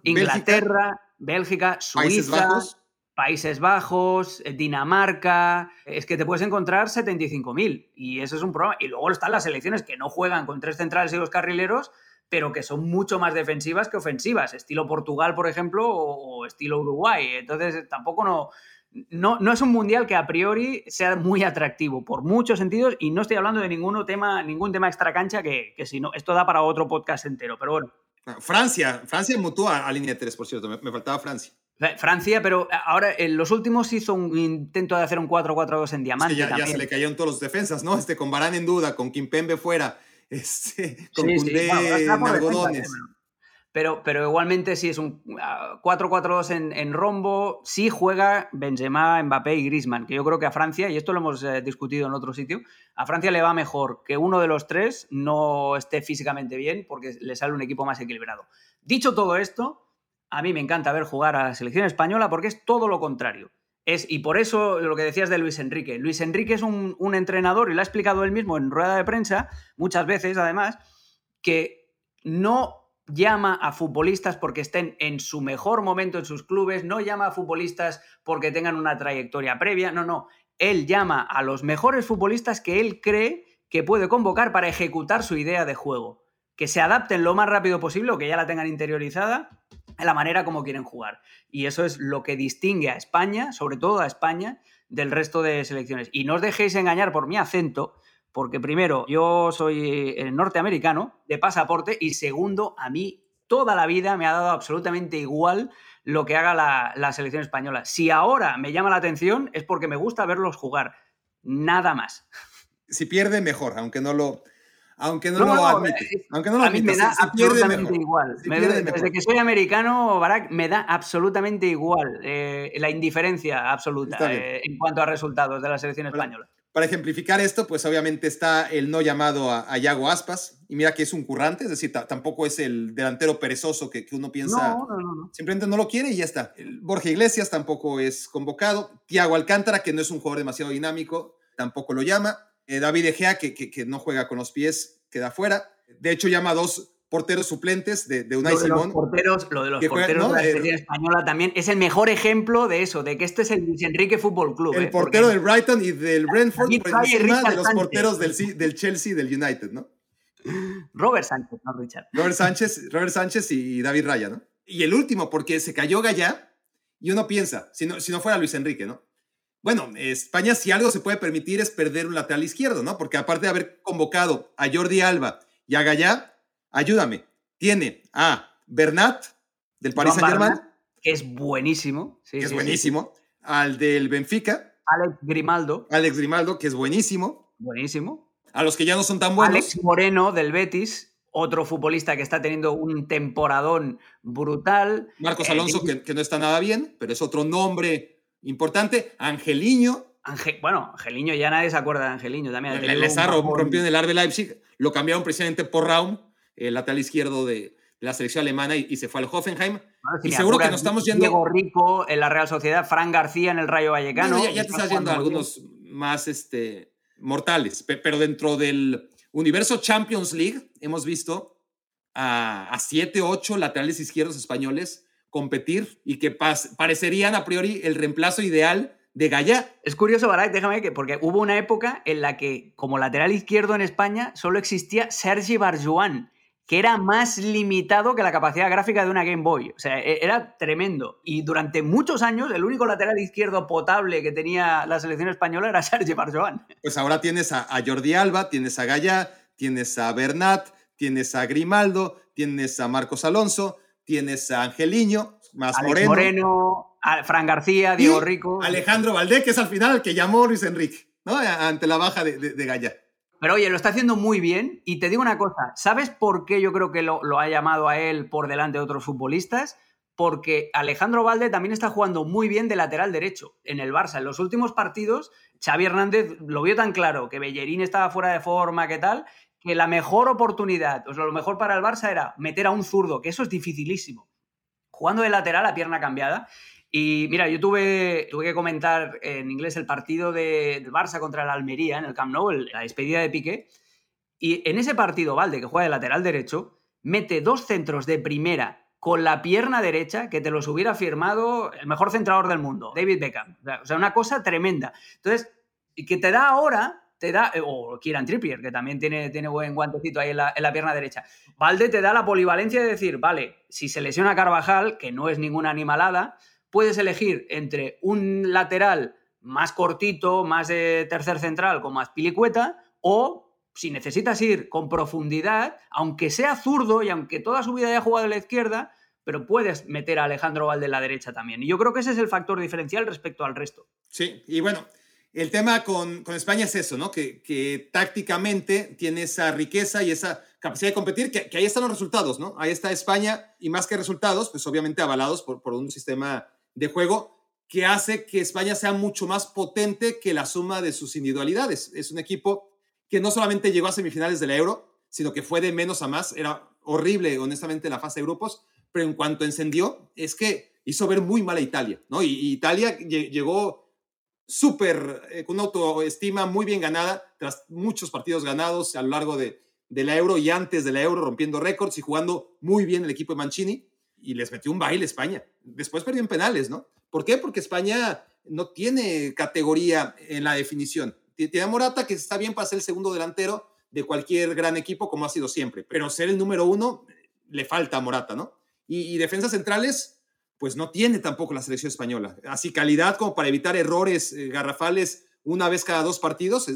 Inglaterra, Bélgica, Suiza, Países Bajos, Países Bajos eh, Dinamarca, es que te puedes encontrar 75.000 y eso es un problema. Y luego están las selecciones que no juegan con tres centrales y dos carrileros, pero que son mucho más defensivas que ofensivas, estilo Portugal, por ejemplo, o estilo Uruguay. Entonces, tampoco no, no, no, es un mundial que a priori sea muy atractivo por muchos sentidos y no estoy hablando de ningún tema, ningún tema extra cancha que, que si no, esto da para otro podcast entero, pero bueno. Ah, Francia, Francia mutó a, línea 3, por cierto, me, faltaba Francia. Francia, pero ahora en los últimos hizo un intento de hacer un 4-4-2 en diamante. ya, ya, se le cayeron todos los defensas, ¿no? Este, con Barán en duda, con Kimpembe fuera, este, con sí, Algodones. Pero, pero igualmente sí es un 4-4-2 ah, en, rombo, sí juega Benzema, Mbappé y Griezmann, que yo creo que a Francia, y esto lo hemos eh, discutido en otro sitio, a Francia le va mejor que uno de los tres no esté físicamente bien porque le sale un equipo más equilibrado. Dicho todo esto, a mí me encanta ver jugar a la selección española porque es todo lo contrario. Es, y por eso lo que decías de Luis Enrique. Luis Enrique es un entrenador, y lo ha explicado él mismo en rueda de prensa, muchas veces además, que no llama a futbolistas porque estén en su mejor momento en sus clubes, no llama a futbolistas porque tengan una trayectoria previa, no, no. Él llama a los mejores futbolistas que él cree que puede convocar para ejecutar su idea de juego. Que se adapten lo más rápido posible o que ya la tengan interiorizada a la manera como quieren jugar. Y eso es lo que distingue a España, sobre todo a España, del resto de selecciones. Y no os dejéis engañar por mi acento, porque primero, yo soy eh, norteamericano de pasaporte y segundo, a mí toda la vida me ha dado absolutamente igual lo que haga la, selección española. Si ahora me llama la atención es porque me gusta verlos jugar, nada más. Si pierde, mejor, aunque no lo, aunque no, lo admite. Aunque no lo admite, me da absolutamente igual. desde que soy americano, Barack, me da absolutamente igual eh, la indiferencia absoluta eh, en cuanto a resultados de la selección española. Para ejemplificar esto, pues obviamente está el no llamado a, Yago Aspas. Y mira que es un currante, es decir, tampoco es el delantero perezoso que, uno piensa. No, no, no, Simplemente no lo quiere y ya está. El Borja Iglesias tampoco es convocado. Tiago Alcántara, que no es un jugador demasiado dinámico, tampoco lo llama. Eh, David Egea, que, que, no juega con los pies, queda fuera. De hecho, llama a dos porteros suplentes de, de Unai Simón. porteros, lo de los porteros de la selección española también es el mejor ejemplo de eso, de que este es el Luis Enrique Fútbol Club. El ¿eh? portero del Brighton y del Brentford por encima de los porteros del, del Chelsea y del United, ¿no? Robert Sánchez, no Richard. Robert Sánchez, Robert Sánchez y David Raya, ¿no? Y el último, porque se cayó Gallá, y uno piensa, si no, si no fuera Luis Enrique, ¿no? Bueno, España si algo se puede permitir es perder un lateral izquierdo, ¿no? Porque aparte de haber convocado a Jordi Alba y a Gallá, ayúdame, tiene a Bernat del Paris Saint Germain. Que es buenísimo. que es buenísimo. Al del Benfica. Alex Grimaldo. Alex Grimaldo, que es buenísimo. Buenísimo. A los que ya no son tan buenos. Alex Moreno del Betis, otro futbolista que está teniendo un temporadón brutal. Marcos eh, Alonso, que, no está nada bien, pero es otro nombre importante. Angeliño. bueno, Angeliño, ya nadie se acuerda de Angeliño también. El, el rompió en el Arbe Leipzig, lo cambiaron precisamente por Raum el lateral izquierdo de, la selección alemana y, se fue al Hoffenheim. y seguro que nos estamos yendo. Diego Rico en la Real Sociedad, Fran García en el Rayo Vallecano. ya, te estás yendo a algunos más este, mortales, pero dentro del universo Champions League hemos visto a, a siete, ocho laterales izquierdos españoles competir y que parecerían a priori el reemplazo ideal de Gallá. Es curioso, Barak, déjame que, porque hubo una época en la que, como lateral izquierdo en España, solo existía Sergi Barjuan que era más limitado que la capacidad gráfica de una Game Boy. O sea, e-, era tremendo. Y durante muchos años, el único lateral izquierdo potable que tenía la selección española era Sergi Barjoan. Pues ahora tienes a, Jordi Alba, tienes a Gaya, tienes a Bernat, tienes a Grimaldo, tienes a Marcos Alonso, tienes a Angeliño, más Moreno. Moreno, a Fran García, Diego Rico. Alejandro Valdés, que es al final el que llamó Luis Enrique, ¿no? Ante la baja de, de, de Gaya. Pero oye, lo está haciendo muy bien y te digo una cosa, ¿sabes por qué yo creo que lo, ha llamado a él por delante de otros futbolistas? Porque Alejandro Valde también está jugando muy bien de lateral derecho en el Barça. En los últimos partidos, Xavi Hernández lo vio tan claro que Bellerín estaba fuera de forma, que tal, que la mejor oportunidad, o sea, lo mejor para el Barça era meter a un zurdo, que eso es dificilísimo. Jugando de lateral a pierna cambiada. Y mira, yo tuve, tuve que comentar en inglés el partido de, Barça contra el Almería en el Camp Nou, la despedida de Piqué. Y en ese partido, Valde, que juega de lateral derecho, mete dos centros de primera con la pierna derecha que te los hubiera firmado el mejor centrador del mundo, David Beckham. O sea, una cosa tremenda. Entonces, que te da ahora, te da, eh, o Kieran Trippier, que también tiene, tiene buen guantecito ahí en la, en la, pierna derecha. Valde te da la polivalencia de decir, vale, si se lesiona Carvajal, que no es ninguna animalada, puedes elegir entre un lateral más cortito, más de tercer central, como Aspilicueta, o si necesitas ir con profundidad, aunque sea zurdo y aunque toda su vida haya jugado a la izquierda, pero puedes meter a Alejandro Valde en la derecha también. Y yo creo que ese es el factor diferencial respecto al resto. Sí, y bueno, el tema con, España es eso, ¿no? Que, tácticamente tiene esa riqueza y esa capacidad de competir, que, ahí están los resultados, ¿no? Ahí está España y más que resultados, pues obviamente avalados por, por un sistema de juego que hace que España sea mucho más potente que la suma de sus individualidades. Es un equipo que no solamente llegó a semifinales del Euro, sino que fue de menos a más. Era horrible, honestamente, la fase de grupos, pero en cuanto encendió, es que hizo ver muy mal a Italia, ¿no? Y, Italia llegó súper, eh, con una autoestima muy bien ganada, tras muchos partidos ganados a lo largo de, de la Euro y antes de la Euro, rompiendo récords y jugando muy bien el equipo de Mancini, y les metió un baile España. Después perdió en penales, ¿no? ¿Por qué? Porque España no tiene categoría en la definición. Tiene a Morata, que está bien para ser el segundo delantero de cualquier gran equipo, como ha sido siempre, pero ser el número uno le falta a Morata, ¿no? Y, defensas centrales, pues no tiene tampoco la selección española. Así calidad como para evitar errores eh, garrafales una vez cada dos partidos,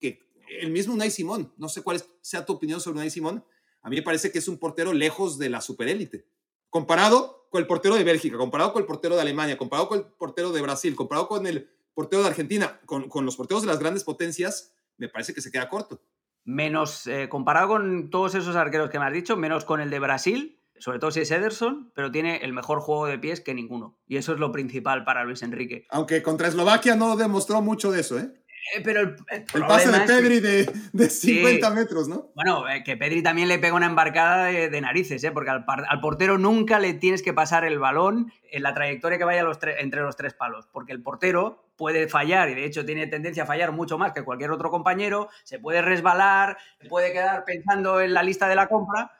que el mismo Unai Simón, no sé cuál sea tu opinión sobre Unai Simón, a mí me parece que es un portero lejos de la superélite. Comparado con el portero de Bélgica, comparado con el portero de Alemania, comparado con el portero de Brasil, comparado con el portero de Argentina, con, con los porteros de las grandes potencias, me parece que se queda corto. Menos, eh, comparado con todos esos arqueros que me has dicho, menos con el de Brasil, sobre todo si es Ederson, pero tiene el mejor juego de pies que ninguno. Y eso es lo principal para Luis Enrique. Aunque contra Eslovaquia no demostró mucho de eso, ¿eh? Eh, pero el, pase de Pedri de, de 50 metros, ¿no? Bueno, eh, que Pedri también le pega una embarcada de, narices, ¿eh? porque al, portero nunca le tienes que pasar el balón en la trayectoria que vaya los entre los tres palos, porque el portero puede fallar y de hecho tiene tendencia a fallar mucho más que cualquier otro compañero, se puede resbalar, puede quedar pensando en la lista de la compra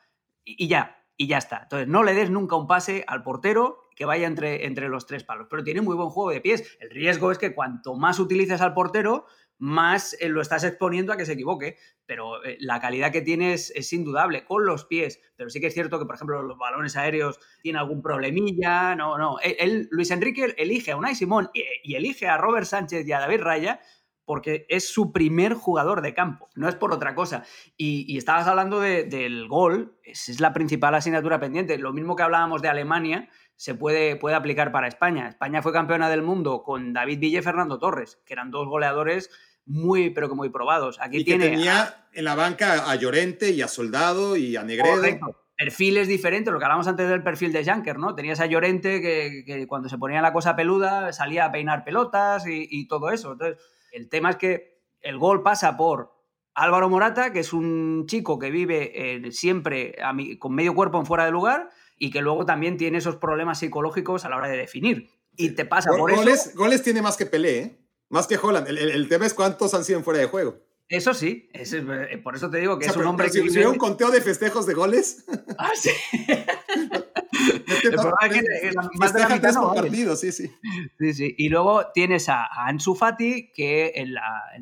y, ya, y ya está. Entonces, no le des nunca un pase al portero que vaya entre, entre los tres palos. Pero tiene muy buen juego de pies. El riesgo es que cuanto más utilices al portero, más eh, lo estás exponiendo a que se equivoque. Pero eh, la calidad que tienes es indudable con los pies. Pero sí que es cierto que, por ejemplo, los balones aéreos tienen algún problemilla. No, no. Él, Luis Enrique elige a Unai Simón y, elige a Robert Sánchez y a David Raya porque es su primer jugador de campo, no es por otra cosa. Y, estabas hablando del gol, es la principal asignatura pendiente. Lo mismo que hablábamos de Alemania, se puede, puede aplicar para España. España fue campeona del mundo con David Villa y Fernando Torres, que eran dos goleadores muy, pero que muy probados. Aquí y que tenía en la banca a Llorente y a Soldado y a Negredo. Perfiles diferentes, lo que hablamos antes del perfil de Janker, ¿no? Tenías a Llorente que, cuando se ponía la cosa peluda salía a peinar pelotas y, todo eso. Entonces, el tema es que el gol pasa por Álvaro Morata, que es un chico que vive eh, siempre con medio cuerpo en fuera de lugar, y que luego también tiene esos problemas psicológicos a la hora de definir. Y te pasa por goles, eso. Goles tiene más que Pelé, ¿eh? Más que Holland. El, tema es cuántos han sido en fuera de juego. Eso sí, eh, por eso te digo que es un hombre que. Si un conteo de festejos de goles. Ah, sí. sí, sí. Sí, sí. Y luego tienes a, Ansu Fati, que en,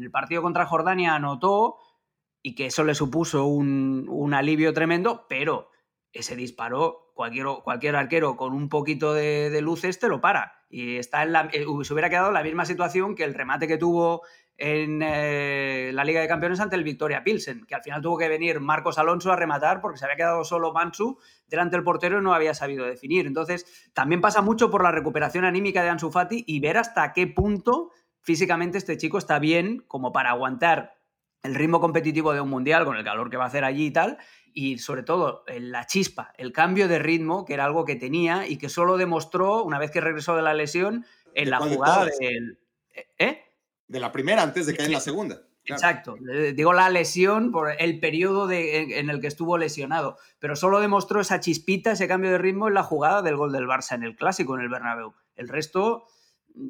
el partido contra Jordania anotó y que eso le supuso un, un alivio tremendo, pero ese disparo, cualquier, cualquier arquero con un poquito de, luz este lo para. Y está en la, eh, se hubiera quedado la misma situación que el remate que tuvo en eh, la Liga de Campeones ante el Victoria Pilsen, que al final tuvo que venir Marcos Alonso a rematar porque se había quedado solo Mansu delante del portero y no había sabido definir. Entonces, también pasa mucho por la recuperación anímica de Ansu Fati y ver hasta qué punto físicamente este chico está bien como para aguantar el ritmo competitivo de un mundial con el calor que va a hacer allí y tal, y sobre todo la chispa, el cambio de ritmo, que era algo que tenía y que solo demostró una vez que regresó de la lesión en la jugada del... ¿Eh? De la primera antes de caer en la segunda. Exacto. Digo la lesión por el periodo en el que estuvo lesionado, pero solo demostró esa chispita, ese cambio de ritmo en la jugada del gol del Barça en el clásico, en el Bernabéu. El resto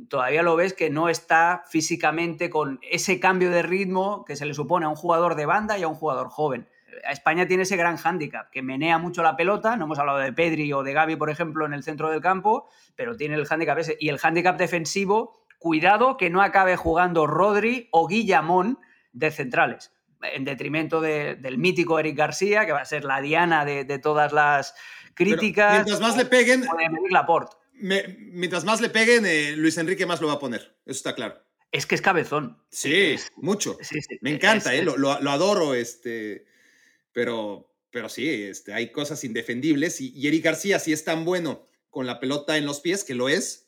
todavía lo ves que no está físicamente con ese cambio de ritmo que se le supone a un jugador de banda y a un jugador joven. España tiene ese gran hándicap, que menea mucho la pelota, no hemos hablado de Pedri o de Gaby, por ejemplo, en el centro del campo, pero tiene el hándicap ese. Y el hándicap defensivo, cuidado que no acabe jugando Rodri o Guillamón de centrales, en detrimento del mítico Eric García, que va a ser la diana de, todas las críticas. mientras más le peguen... mientras más le peguen, Luis Enrique más lo va a poner, eso está claro. Es que es cabezón. Sí, mucho. Me encanta, eh, lo, lo, adoro. Este, pero, pero sí, este, hay cosas indefendibles y, Eric García, si es tan bueno con la pelota en los pies, que lo es,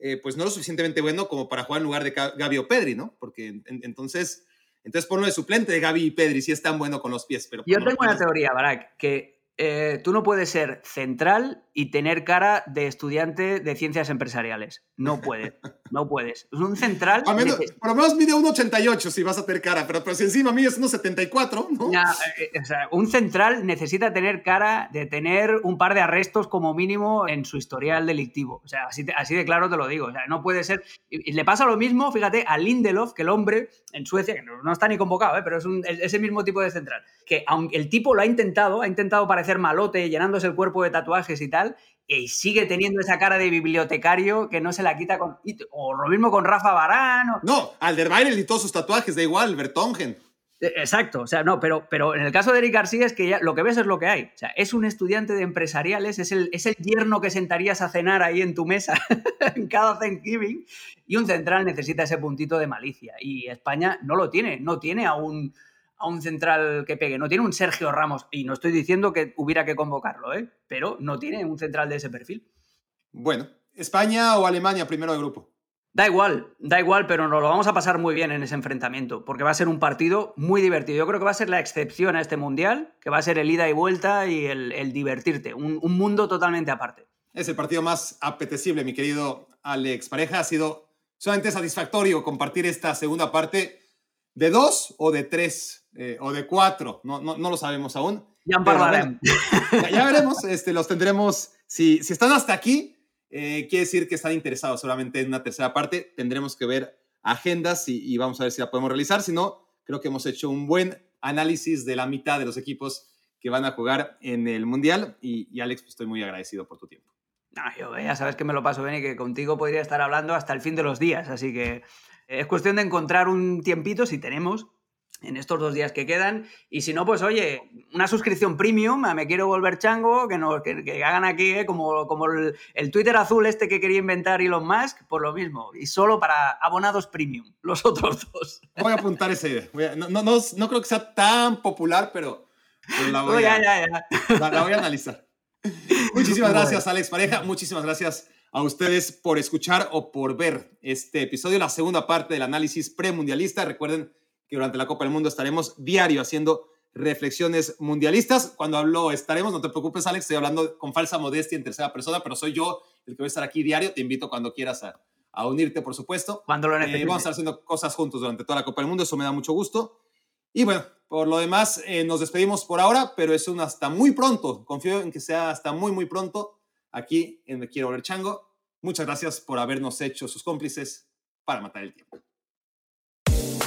eh, pues no lo suficientemente bueno como para jugar en lugar de Gaby o Pedri, ¿no? Porque entonces, entonces ponlo de suplente de Gaby y Pedri si es tan bueno con los pies. Pero Yo tengo una teoría, Barak, que eh, tú no puedes ser central y tener cara de estudiante de ciencias empresariales. No puedes, no puedes. Es un central... por lo menos mide 1,88 si vas a tener cara, pero, pero si encima mides 1,74, ¿no? Eh, o sea, un central necesita tener cara de tener un par de arrestos como mínimo en su historial delictivo. O sea, así, así de claro te lo digo. O sea, no puede ser... Y, le pasa lo mismo, fíjate, a Lindelof, que el hombre en Suecia, que no, está ni convocado, ¿eh? pero es ese mismo tipo de central, que aunque el tipo lo ha intentado, ha intentado parecer malote, llenándose el cuerpo de tatuajes y tal, y sigue teniendo esa cara de bibliotecario que no se la quita con. O lo mismo con Rafa Barán. No, Alderweireld y todos sus tatuajes, da igual, Bertongen. Eh, exacto, o sea, no, pero, pero en el caso de Eric García es que ya lo que ves es lo que hay. O sea, es un estudiante de empresariales, es el, es el yerno que sentarías a cenar ahí en tu mesa en cada Thanksgiving, y un central necesita ese puntito de malicia. Y España no lo tiene, no tiene a un, a un central que pegue. No tiene un Sergio Ramos, y no estoy diciendo que hubiera que convocarlo, ¿eh? pero no tiene un central de ese perfil. Bueno, ¿España o Alemania primero de grupo? Da igual, da igual, pero nos lo vamos a pasar muy bien en ese enfrentamiento, porque va a ser un partido muy divertido. Yo creo que va a ser la excepción a este mundial, que va a ser el ida y vuelta y el, divertirte, un, un, mundo totalmente aparte. Es el partido más apetecible, mi querido Alex Pareja. Ha sido solamente satisfactorio compartir esta segunda parte de dos o de tres eh, o de cuatro, no, no, no, lo sabemos aún. Ya, bueno, ya, veremos, este, los tendremos, si, si están hasta aquí, eh, quiere decir que están interesados solamente en una tercera parte, tendremos que ver agendas y, y, vamos a ver si la podemos realizar, si no, creo que hemos hecho un buen análisis de la mitad de los equipos que van a jugar en el Mundial y, y Alex, pues estoy muy agradecido por tu tiempo. No, yo ya sabes que me lo paso bien y que contigo podría estar hablando hasta el fin de los días, así que es cuestión de encontrar un tiempito, si tenemos, en estos dos días que quedan. Y si no, pues oye, una suscripción premium a Me Quiero Volver Chango, que, nos, que, hagan aquí, ¿eh? como, como el, Twitter azul este que quería inventar Elon Musk, por lo mismo. Y solo para abonados premium, los otros dos. Voy a apuntar ese idea. No, no, no, creo que sea tan popular, pero, la, voy a, La, voy a analizar. Muchísimas gracias, Alex Pareja. Muchísimas gracias a ustedes por escuchar o por ver este episodio, la segunda parte del análisis premundialista. Recuerden que durante la Copa del Mundo estaremos diario haciendo reflexiones mundialistas. Cuando hablo estaremos, no te preocupes, Alex, estoy hablando con falsa modestia en tercera persona, pero soy yo el que voy a estar aquí diario. Te invito cuando quieras a, unirte, por supuesto. Cuando lo eh, necesites. vamos a estar haciendo cosas juntos durante toda la Copa del Mundo, eso me da mucho gusto. Y bueno, por lo demás, eh, nos despedimos por ahora, pero es un hasta muy pronto. Confío en que sea hasta muy, muy pronto aquí en Me Quiero Ver Chango. Muchas gracias por habernos hecho sus cómplices para matar el tiempo.